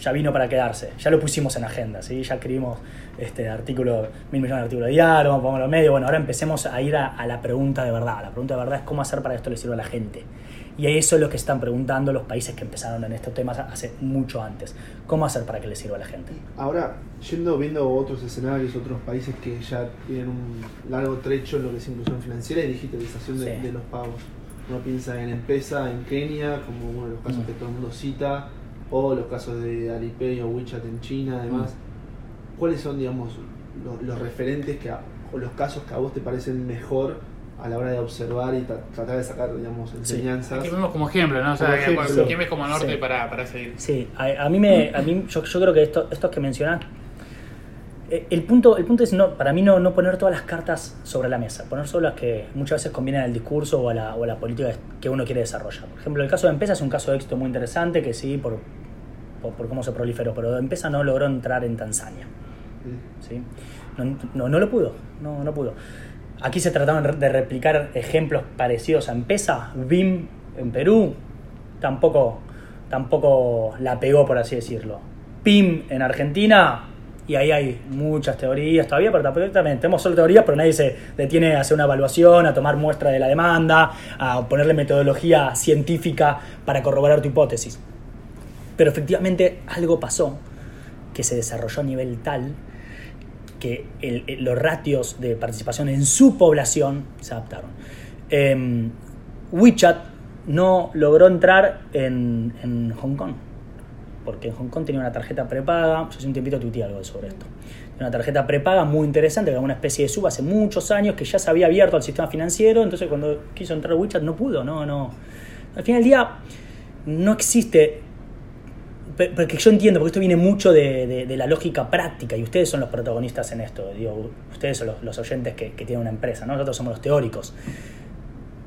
ya vino para quedarse, ya lo pusimos en agenda, ¿sí? ya escribimos este artículo, mil millones de artículos de diario, vamos a ponerlo en medio, bueno, ahora empecemos a ir a, a la pregunta de verdad, la pregunta de verdad es cómo hacer para que esto le sirva a la gente. Y eso es lo que están preguntando los países que empezaron en estos temas hace mucho antes. ¿Cómo hacer para que le sirva a la gente? Ahora, yendo viendo otros escenarios, otros países que ya tienen un largo trecho en lo que es inclusión financiera y digitalización de, Sí. de los pagos. Uno piensa en M-Pesa en Kenia, como uno de los casos Mm. que todo el mundo cita, o los casos de Alipay o WeChat en China, además. Mm. ¿Cuáles son, digamos, los, los referentes que a- o los casos que a vos te parecen mejor a la hora de observar y tra- tratar de sacar, digamos, enseñanzas? Que vemos como ejemplo, ¿no? O sea, ejemplo. ¿quién ves como norte Sí. para, para seguir? Sí, a, a mí me, a mí, yo, yo creo que esto, estos que mencionás, el punto, el punto es no, para mí no, no poner todas las cartas sobre la mesa, poner solo las que muchas veces convienen al discurso o a la, política que uno quiere desarrollar. Por ejemplo, el caso de Empresa es un caso de éxito muy interesante que sí, por, por, cómo se proliferó, pero Empresa no logró entrar en Tanzania. ¿sí? No, no, no lo pudo, no, no pudo. Aquí se trataban de replicar ejemplos parecidos a Empesa, BIM en Perú, tampoco, tampoco la pegó, por así decirlo. PIM en Argentina, y ahí hay muchas teorías todavía, pero también tenemos solo teorías, pero nadie se detiene a hacer una evaluación, a tomar muestra de la demanda, a ponerle metodología científica para corroborar tu hipótesis. Pero efectivamente algo pasó que se desarrolló a nivel tal que el- los ratios de participación en su población se adaptaron. Em, WeChat no logró entrar en, en Hong Kong, porque en Hong Kong tenía una tarjeta prepaga, yo hace un tiempito tuiteé algo sobre esto, una tarjeta prepaga muy interesante, que era una especie de sub hace muchos años, que ya se había abierto al sistema financiero, entonces cuando quiso entrar WeChat no pudo, no, no. Al final del día no existe porque yo entiendo, porque esto viene mucho de, la lógica práctica y ustedes son los protagonistas en esto. Digo, ustedes son los, los oyentes que, que tienen una empresa, ¿no? nosotros somos los teóricos.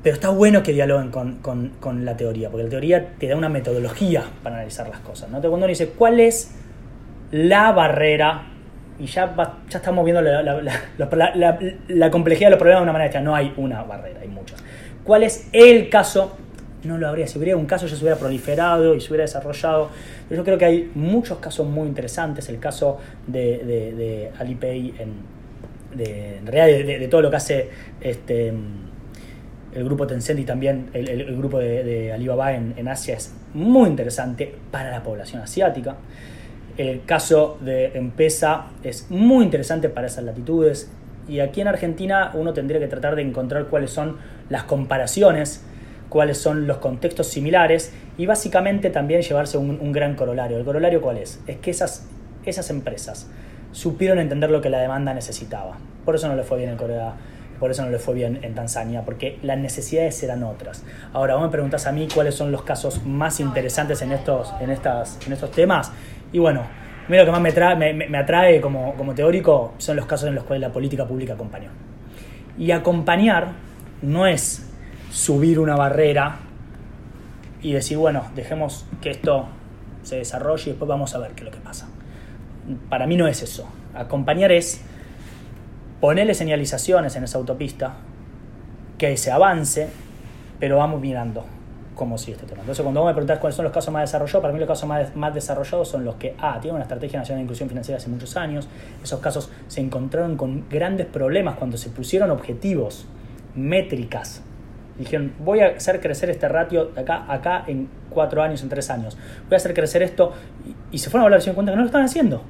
Pero está bueno que dialoguen con, con- con la teoría, porque la teoría te da una metodología para analizar las cosas. ¿no? Entonces, cuando uno dice, ¿cuál es la barrera? Y ya, va- ya estamos viendo la, complejidad de los problemas de una manera distinta. No hay una barrera, hay muchas. ¿Cuál es el caso? No lo habría. Si hubiera un caso ya se hubiera proliferado y se hubiera desarrollado. Pero yo creo que hay muchos casos muy interesantes. El caso de, de, de Alipay, en, de, en realidad de- de todo lo que hace este, el grupo Tencent y también el, el- el grupo de, Alibaba en, Asia es muy interesante para la población asiática. El caso de Empesa es muy interesante para esas latitudes. Y aquí en Argentina uno tendría que tratar de encontrar cuáles son las comparaciones, cuáles son los contextos similares y básicamente también llevarse un, un gran corolario. ¿El corolario cuál es? Es que esas, esas empresas supieron entender lo que la demanda necesitaba. Por eso no le fue bien en Corea, por eso no le fue bien en Tanzania, porque las necesidades eran otras. Ahora, vos me preguntás a mí cuáles son los casos más interesantes en estos, en estas, en estos temas. Y bueno, a mí lo que más me, me atrae como, como teórico son los casos en los cuales la política pública acompañó. Y acompañar no es subir una barrera y decir, bueno, dejemos que esto se desarrolle y después vamos a ver qué es lo que pasa. Para mí no es eso. Acompañar es ponerle señalizaciones en esa autopista, que se avance, pero vamos mirando cómo sigue este tema. Entonces, cuando vos me preguntás cuáles son los casos más desarrollados, para mí los casos más, desarrollados son los que, ah, tienen una estrategia nacional de inclusión financiera hace muchos años, esos casos se encontraron con grandes problemas cuando se pusieron objetivos, métricas. Dijeron, voy a hacer crecer este ratio de acá, acá en cuatro años, en tres años. Voy a hacer crecer esto. Y, se fueron a se dieron cuenta que no lo estaban haciendo.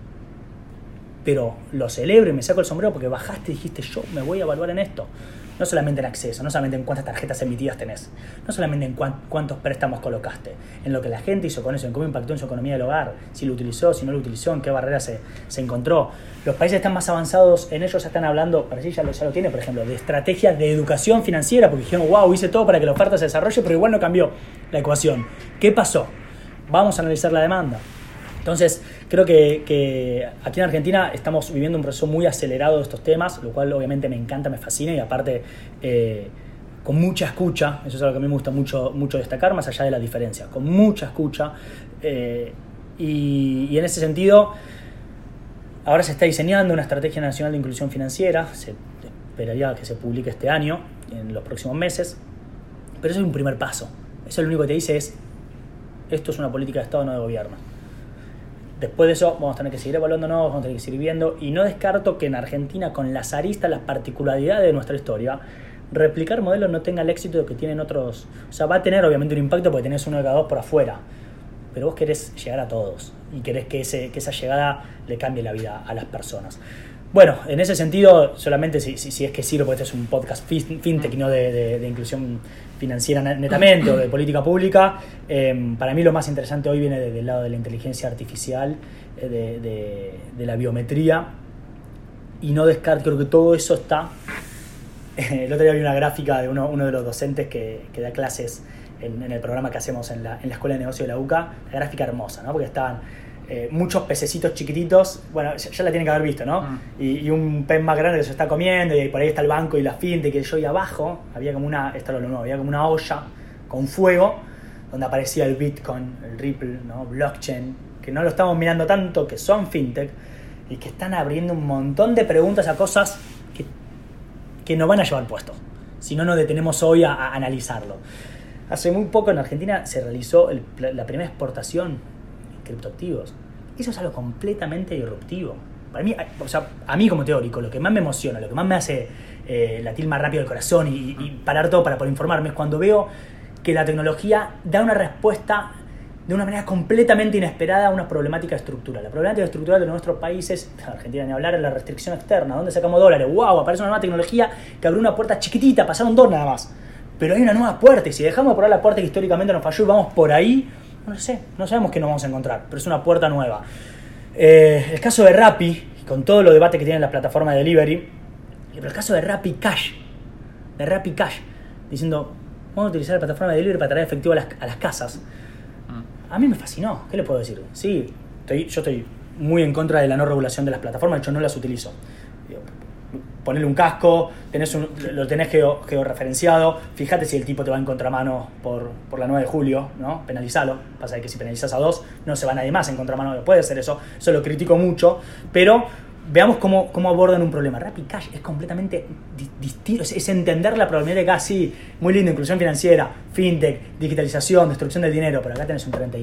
Pero lo celebro y me saco el sombrero porque bajaste y dijiste yo me voy a evaluar en esto. No solamente en acceso, no solamente en cuántas tarjetas emitidas tenés, no solamente en cuántos préstamos colocaste, en lo que la gente hizo con eso, en cómo impactó en su economía del hogar, si lo utilizó, si no lo utilizó, en qué barreras se, se encontró. Los países están más avanzados en ellos, están hablando, Brasil ya lo, ya lo tiene, por ejemplo, de estrategias de educación financiera, porque dijeron, wow, hice todo para que la oferta se desarrolle, pero igual no cambió la ecuación. ¿Qué pasó? Vamos a analizar la demanda. Entonces, creo que, aquí en Argentina estamos viviendo un proceso muy acelerado de estos temas, lo cual obviamente me encanta, me fascina y aparte eh, con mucha escucha, eso es algo que a mí me gusta mucho, mucho destacar, más allá de la diferencia, con mucha escucha. Eh, y, en ese sentido, ahora se está diseñando una estrategia nacional de inclusión financiera, se esperaría que se publique este año, en los próximos meses, pero eso es un primer paso. Eso lo único que te dice es, esto es una política de Estado, no de gobierno Después de eso vamos a tener que seguir evaluándonos, vamos a tener que seguir viendo y no descarto que en Argentina con las aristas, las particularidades de nuestra historia, replicar modelos no tenga el éxito que tienen otros. O sea, va a tener obviamente un impacto porque tenés uno de cada dos por afuera, pero vos querés llegar a todos y querés que, ese, que esa llegada le cambie la vida a las personas. Bueno, en ese sentido, solamente si, si, es que sirve, porque este es un podcast fintech no de, inclusión financiera netamente o de *coughs* política pública, em, para mí lo más interesante hoy viene del lado de la inteligencia artificial, eh, de, la biometría, y no descarto, creo que todo eso está. el otro día vi una gráfica de uno, uno de los docentes que, que da clases en, en, el programa que hacemos en la, en la Escuela de Negocio de la UCA, la gráfica hermosa, ¿no? porque estaban eh, muchos pececitos chiquititos, bueno, ya, la tienen que haber visto, ¿no? Mm. Y, un pez más grande que se está comiendo, y por ahí está el banco y la finte, que yo, y abajo había como una, esto lo nuevo, había como una olla con fuego, donde aparecía el Bitcoin, el Ripple, ¿no? Blockchain, que no lo estamos mirando tanto, que son fintech, y que están abriendo un montón de preguntas a cosas que, que nos van a llevar puestos. Si no nos detenemos hoy a, analizarlo. Hace muy poco en Argentina se realizó la primera exportación criptoactivos. Eso es algo completamente disruptivo. Para mí, o sea, a mí como teórico, lo que más me emociona, lo que más me hace eh, latir más rápido el corazón y, parar todo para poder informarme es cuando veo que la tecnología da una respuesta de una manera completamente inesperada a una problemática estructural. La problemática estructural de nuestros países, *laughs* Argentina ni hablar, es la restricción externa. ¿Dónde sacamos dólares? ¡Wow! Aparece una nueva tecnología que abrió una puerta chiquitita, pasaron dos nada más. Pero hay una nueva puerta y si dejamos por la puerta que históricamente nos falló y vamos por ahí, no sé, no sabemos qué nos vamos a encontrar, pero es una puerta nueva. Eh, el caso de Rappi, con todo lo debate que tiene la plataforma de delivery, pero el caso de Rappi Cash, de Rappi Cash, diciendo, vamos a utilizar la plataforma de delivery para traer efectivo a las, casas. A mí me fascinó, ¿qué le puedo decir? Sí, estoy, yo estoy muy en contra de la no regulación de las plataformas, hecho no las utilizo ponerle un casco, tenés lo tenés georreferenciado, fíjate si el tipo te va en contramano por, por la 9 de julio, ¿no? Penalizalo. Pasa que si penalizas a dos, no se va nadie más en contramano, puede ser eso, eso lo critico mucho, pero veamos cómo, cómo abordan un problema. Rapid Cash es completamente distinto, es, entender la problemática de casi muy lindo, inclusión financiera, fintech, digitalización, destrucción del dinero, pero acá tenés un 30 y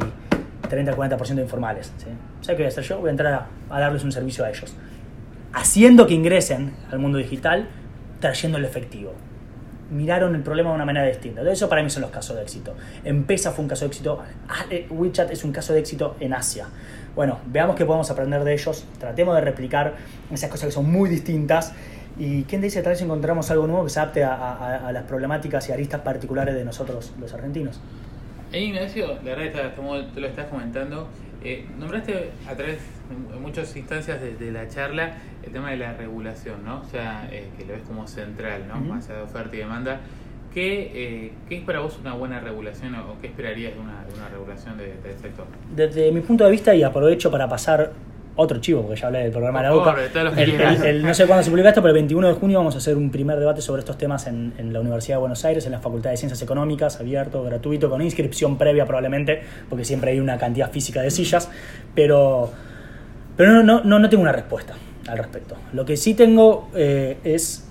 30-40% de informales. ¿sí? ¿Sabes qué voy a hacer yo? Voy a entrar a darles un servicio a ellos haciendo que ingresen al mundo digital, trayendo el efectivo. Miraron el problema de una manera distinta. Eso para mí son los casos de éxito. Empesa fue un caso de éxito. Ah, eh, WeChat es un caso de éxito en Asia. Bueno, veamos qué podemos aprender de ellos. Tratemos de replicar esas cosas que son muy distintas. ¿Y quién dice tal vez encontramos algo nuevo que se adapte a, las problemáticas y aristas particulares de nosotros, los argentinos? Hey Ignacio, la verdad, te lo estás comentando, eh, nombraste a través, en muchas instancias de, la charla, el tema de la regulación, ¿no? O sea, eh, que lo ves como central, ¿no? Más allá de oferta y demanda. ¿Qué, eh, ¿Qué, es para vos una buena regulación o qué esperarías de una, regulación del sector? Desde mi punto de vista, y aprovecho para pasar otro chivo, porque ya hablé del programa de la UCA. no sé cuándo se publica esto, pero el 21 de junio vamos a hacer un primer debate sobre estos temas en, la Universidad de Buenos Aires, en la Facultad de Ciencias Económicas, abierto, gratuito, con inscripción previa probablemente, porque siempre hay una cantidad física de sillas, pero, pero no, no, no, no tengo una respuesta al respecto. Lo que sí tengo eh, es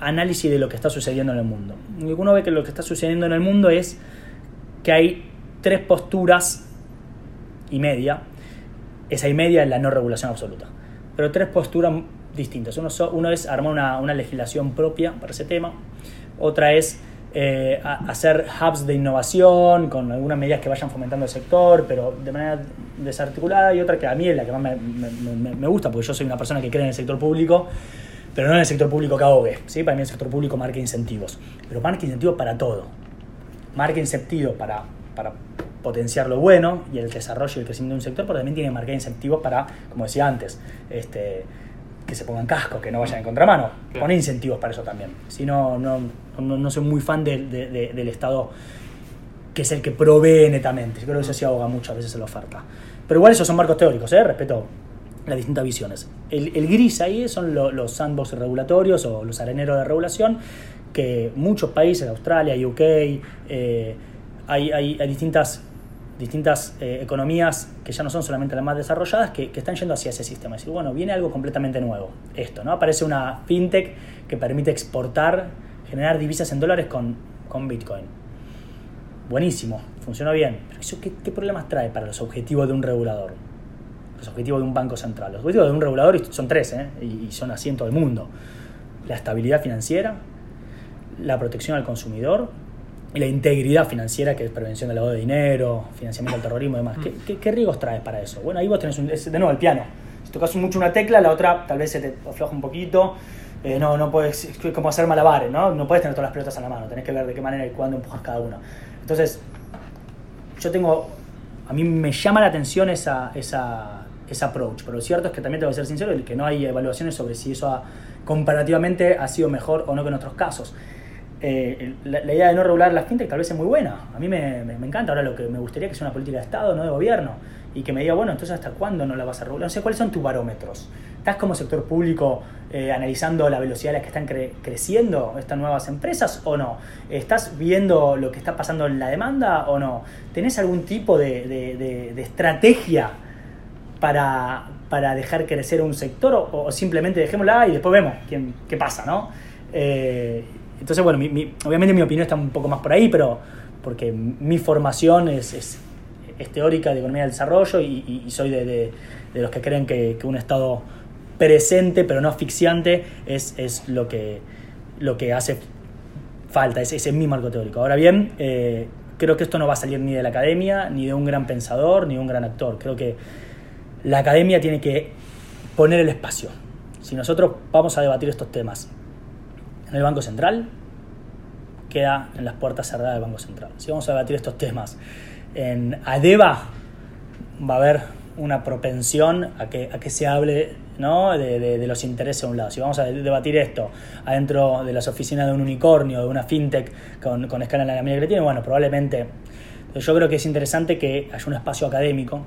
análisis de lo que está sucediendo en el mundo. Uno ve que lo que está sucediendo en el mundo es que hay tres posturas y media esa y media es la no regulación absoluta. Pero tres posturas distintas. Uno, es armar una, legislación propia para ese tema, otra es eh, hacer hubs de innovación con algunas medidas que vayan fomentando el sector, pero de manera desarticulada y otra que a mí es la que más me gusta, porque yo soy una persona que cree en el sector público, pero no en el sector público que ahogue. ¿sí? Para mí el sector público marca incentivos, pero marca incentivos para todo. Marca incentivos para, para potenciar lo bueno y el desarrollo y el crecimiento de un sector, pero también tiene que marcar incentivos para, como decía antes, este, que se pongan cascos, que no vayan en contramano. Poner incentivos para eso también. Si no, no, no, no soy muy fan del- de- de- del Estado que es el que provee netamente. Yo creo que eso sí ahoga muchas veces en la oferta. Pero igual esos son marcos teóricos, ¿eh? respeto las distintas visiones. El, el gris ahí son lo- los sandbox regulatorios o los areneros de regulación que muchos países, Australia, UK, eh, hay, hay- hay distintas, distintas eh, economías que ya no son solamente las más desarrolladas, que, están yendo hacia ese sistema. Es decir, bueno, viene algo completamente nuevo. Esto, ¿no? Aparece una fintech que permite exportar, generar divisas en dólares con, con Bitcoin. Buenísimo, funciona bien. Pero eso, ¿qué, problemas trae para los objetivos de un regulador? Los objetivos de un banco central. Los objetivos de un regulador son tres, ¿eh? y, y son así en todo el mundo. La estabilidad financiera, la protección al consumidor la integridad financiera, que es prevención del lavado de dinero, financiamiento del terrorismo y demás. ¿Qué, riesgos traes para eso? Bueno, ahí vos tenés un, de nuevo el piano. Si tocas mucho una tecla, la otra tal vez se te afloja un poquito. Eh, no, no puedes, es como hacer malabares, ¿no? No puedes tener todas las pelotas en la mano, tenés que ver de qué manera y cuándo empujas cada uno. Entonces, yo tengo, a mí me llama la atención esa, esa, esa approach, pero lo cierto es que también tengo que ser sincero, que no hay evaluaciones sobre si eso ha- comparativamente ha sido mejor o no que en otros casos. Eh, la, idea de no regular la fintech tal vez es muy buena, a mí me, me- encanta, ahora lo que me gustaría que sea una política de Estado, no de gobierno, y que me diga, bueno, entonces hasta cuándo no la vas a regular, no sé, ¿cuáles son tus barómetros? ¿Estás como sector público eh, analizando la velocidad a la que están cre- creciendo estas nuevas empresas o no? ¿Estás viendo lo que está pasando en la demanda o no? ¿Tenés algún tipo de, de- de- estrategia para, para dejar crecer un sector o, o simplemente dejémosla y después vemos quién, qué pasa, ¿no? Eh, entonces, bueno, mi- obviamente mi opinión está un poco más por ahí, pero porque mi formación es, teórica de economía del desarrollo y, soy de, los que creen que, un Estado presente, pero no asfixiante, es, lo, que, lo que hace falta, ese, ese es mi marco teórico. Ahora bien, eh, creo que esto no va a salir ni de la academia, ni de un gran pensador, ni de un gran actor. Creo que la academia tiene que poner el espacio. Si nosotros vamos a debatir estos temas en el Banco Central, queda en las puertas cerradas del Banco Central. Si vamos a debatir estos temas en ADEVA, va a haber una propensión a que, a que se hable ¿no? de, de- de los intereses a un lado. Si vamos a debatir esto adentro de las oficinas de un unicornio, de una fintech con, con escala en la América Latina, bueno, probablemente yo creo que es interesante que haya un espacio académico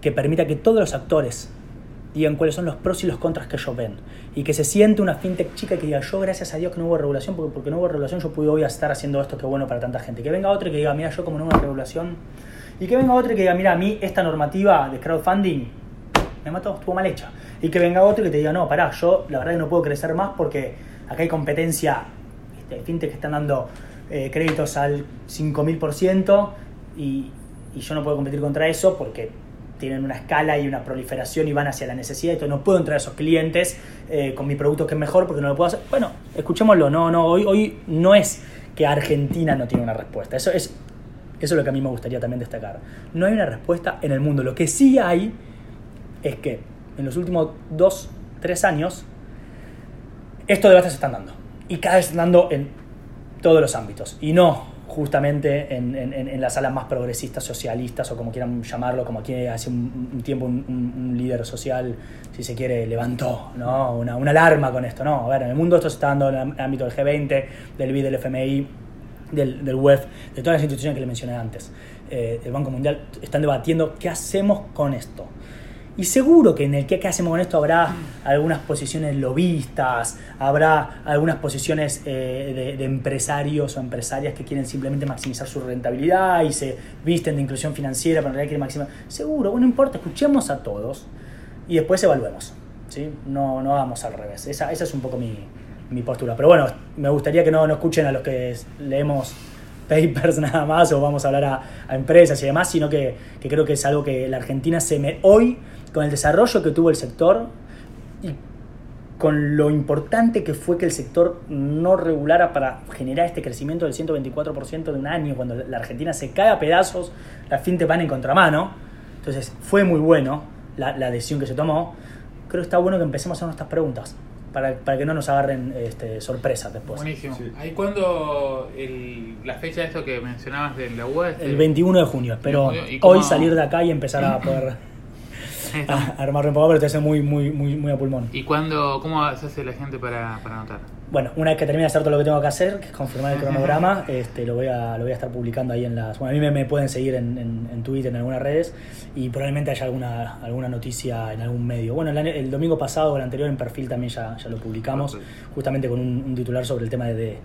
que permita que todos los actores digan cuáles son los pros y los contras que ellos ven. Y que se siente una fintech chica que diga, yo gracias a Dios que no hubo regulación, porque, porque no hubo regulación yo pude hoy estar haciendo esto que es bueno para tanta gente. Que venga otro y que diga, mira, yo como no hubo regulación. Y que venga otro y que diga, mira, a mí esta normativa de crowdfunding me mató, estuvo mal hecha. Y que venga otro y que te diga, no, pará, yo la verdad que no puedo crecer más porque acá hay competencia, este, fintech que están dando eh, créditos al 5000% y, y yo no puedo competir contra eso porque tienen una escala y una proliferación y van hacia la necesidad, entonces no puedo entrar a esos clientes eh, con mi producto que es mejor porque no lo puedo hacer. Bueno, escuchémoslo, no, no, hoy, hoy no es que Argentina no tiene una respuesta, eso es, eso es lo que a mí me gustaría también destacar. No hay una respuesta en el mundo, lo que sí hay es que en los últimos dos, tres años estos debates se están dando y cada vez se están dando en todos los ámbitos y no justamente en, en- en- las salas más progresistas, socialistas o como quieran llamarlo, como aquí hace un, tiempo un, líder social, si se quiere, levantó ¿no? una, una alarma con esto. No, a ver, en el mundo esto se está dando en el ámbito del G20, del BID, del FMI, del, del WEF, de todas las instituciones que le mencioné antes, eh, del Banco Mundial, están debatiendo qué hacemos con esto. Y seguro que en el qué hacemos con esto habrá algunas posiciones lobistas, habrá algunas posiciones eh, de, de empresarios o empresarias que quieren simplemente maximizar su rentabilidad y se visten de inclusión financiera, pero en realidad quieren maximizar. Seguro, bueno, no importa, escuchemos a todos y después evaluemos. ¿sí? No, no hagamos al revés. Esa, esa es un poco mi, mi postura. Pero bueno, me gustaría que no, no escuchen a los que leemos papers *laughs* nada más o vamos a hablar a, a empresas y demás, sino que, que creo que es algo que la Argentina se me hoy con el desarrollo que tuvo el sector y con lo importante que fue que el sector no regulara para generar este crecimiento del 124% de un año, cuando la Argentina se cae a pedazos, la fintech van en contramano. Entonces fue muy bueno la, la decisión que se tomó. Creo que está bueno que empecemos a hacer estas preguntas para, para que no nos agarren este, sorpresas después. Buenísimo. Sí. ¿Ahí cuándo el- la fecha de esto que mencionabas de la UA? El 21 de junio. Espero ¿Y cómo- hoy salir de acá y empezar a poder a- *laughs* a armar un poco, pero estoy haciendo muy, muy, muy, muy a pulmón. ¿Y cuándo, cómo se hace la gente para, para anotar? Bueno, una vez que termine de hacer todo lo que tengo que hacer, que es confirmar el cronograma, este, lo, voy a, lo voy a estar publicando ahí en las... Bueno, a mí me, me pueden seguir en, en- en Twitter, en algunas redes, y probablemente haya alguna, alguna noticia en algún medio. Bueno, el, domingo pasado o el anterior en perfil también ya, ya lo publicamos, justamente con un, un titular sobre el tema de,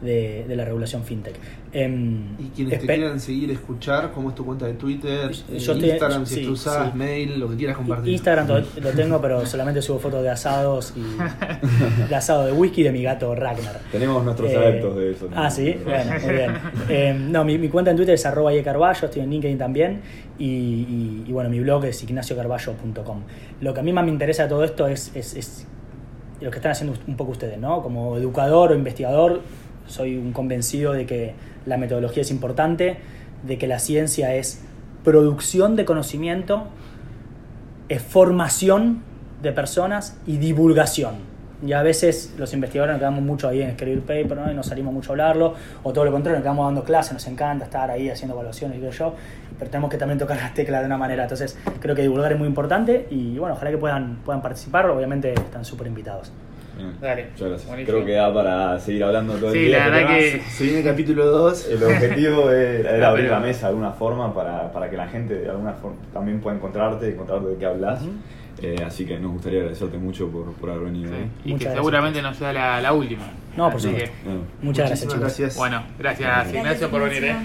de- de la regulación fintech. Em, Y quienes te quieran seguir, escuchar, ¿cómo es tu cuenta de Twitter? Yo eh, estoy- Instagram, si sí, que usas, sí. mail, lo que quieras compartir. Instagram lo tengo, pero solamente subo fotos de asados y *laughs* de asado de whisky de mi gato Ragnar. Tenemos nuestros Eh, adeptos de eso. Ah, sí, bueno, muy bien. Eh, no, mi, mi cuenta en Twitter es arroba Carballo, estoy en LinkedIn también. Y, y- y bueno, mi blog es ignaciocarballo.com. Lo que a mí más me interesa de todo esto es, es- es lo que están haciendo un poco ustedes, ¿no? Como educador o investigador, soy un convencido de que la metodología es importante, de que la ciencia es producción de conocimiento, es formación de personas y divulgación. Y a veces los investigadores nos quedamos mucho ahí en escribir paper ¿no? y no salimos mucho a hablarlo, o todo lo contrario, nos quedamos dando clases, nos encanta estar ahí haciendo evaluaciones y qué sé yo, pero tenemos que también tocar las teclas de una manera. Entonces creo que divulgar es muy importante y bueno, ojalá que puedan, puedan participar, obviamente están súper invitados. Bien. Dale. Muchas gracias. Buenísimo. Creo que da para seguir hablando todo Sí, el día. la pero verdad que- Se viene el capítulo 2. El objetivo *laughs* era, era abrir pero- la mesa de alguna forma para, para que la gente de alguna forma también pueda encontrarte, encontrar de qué hablas. Eh, así que nos gustaría agradecerte mucho por, por haber venido. Sí. ¿eh? Y que seguramente no sea la, la última. No, por supuesto. No. Muchas gracias, chicos. Bueno, gracias, gracias. Ignacio, por venir. ¿eh?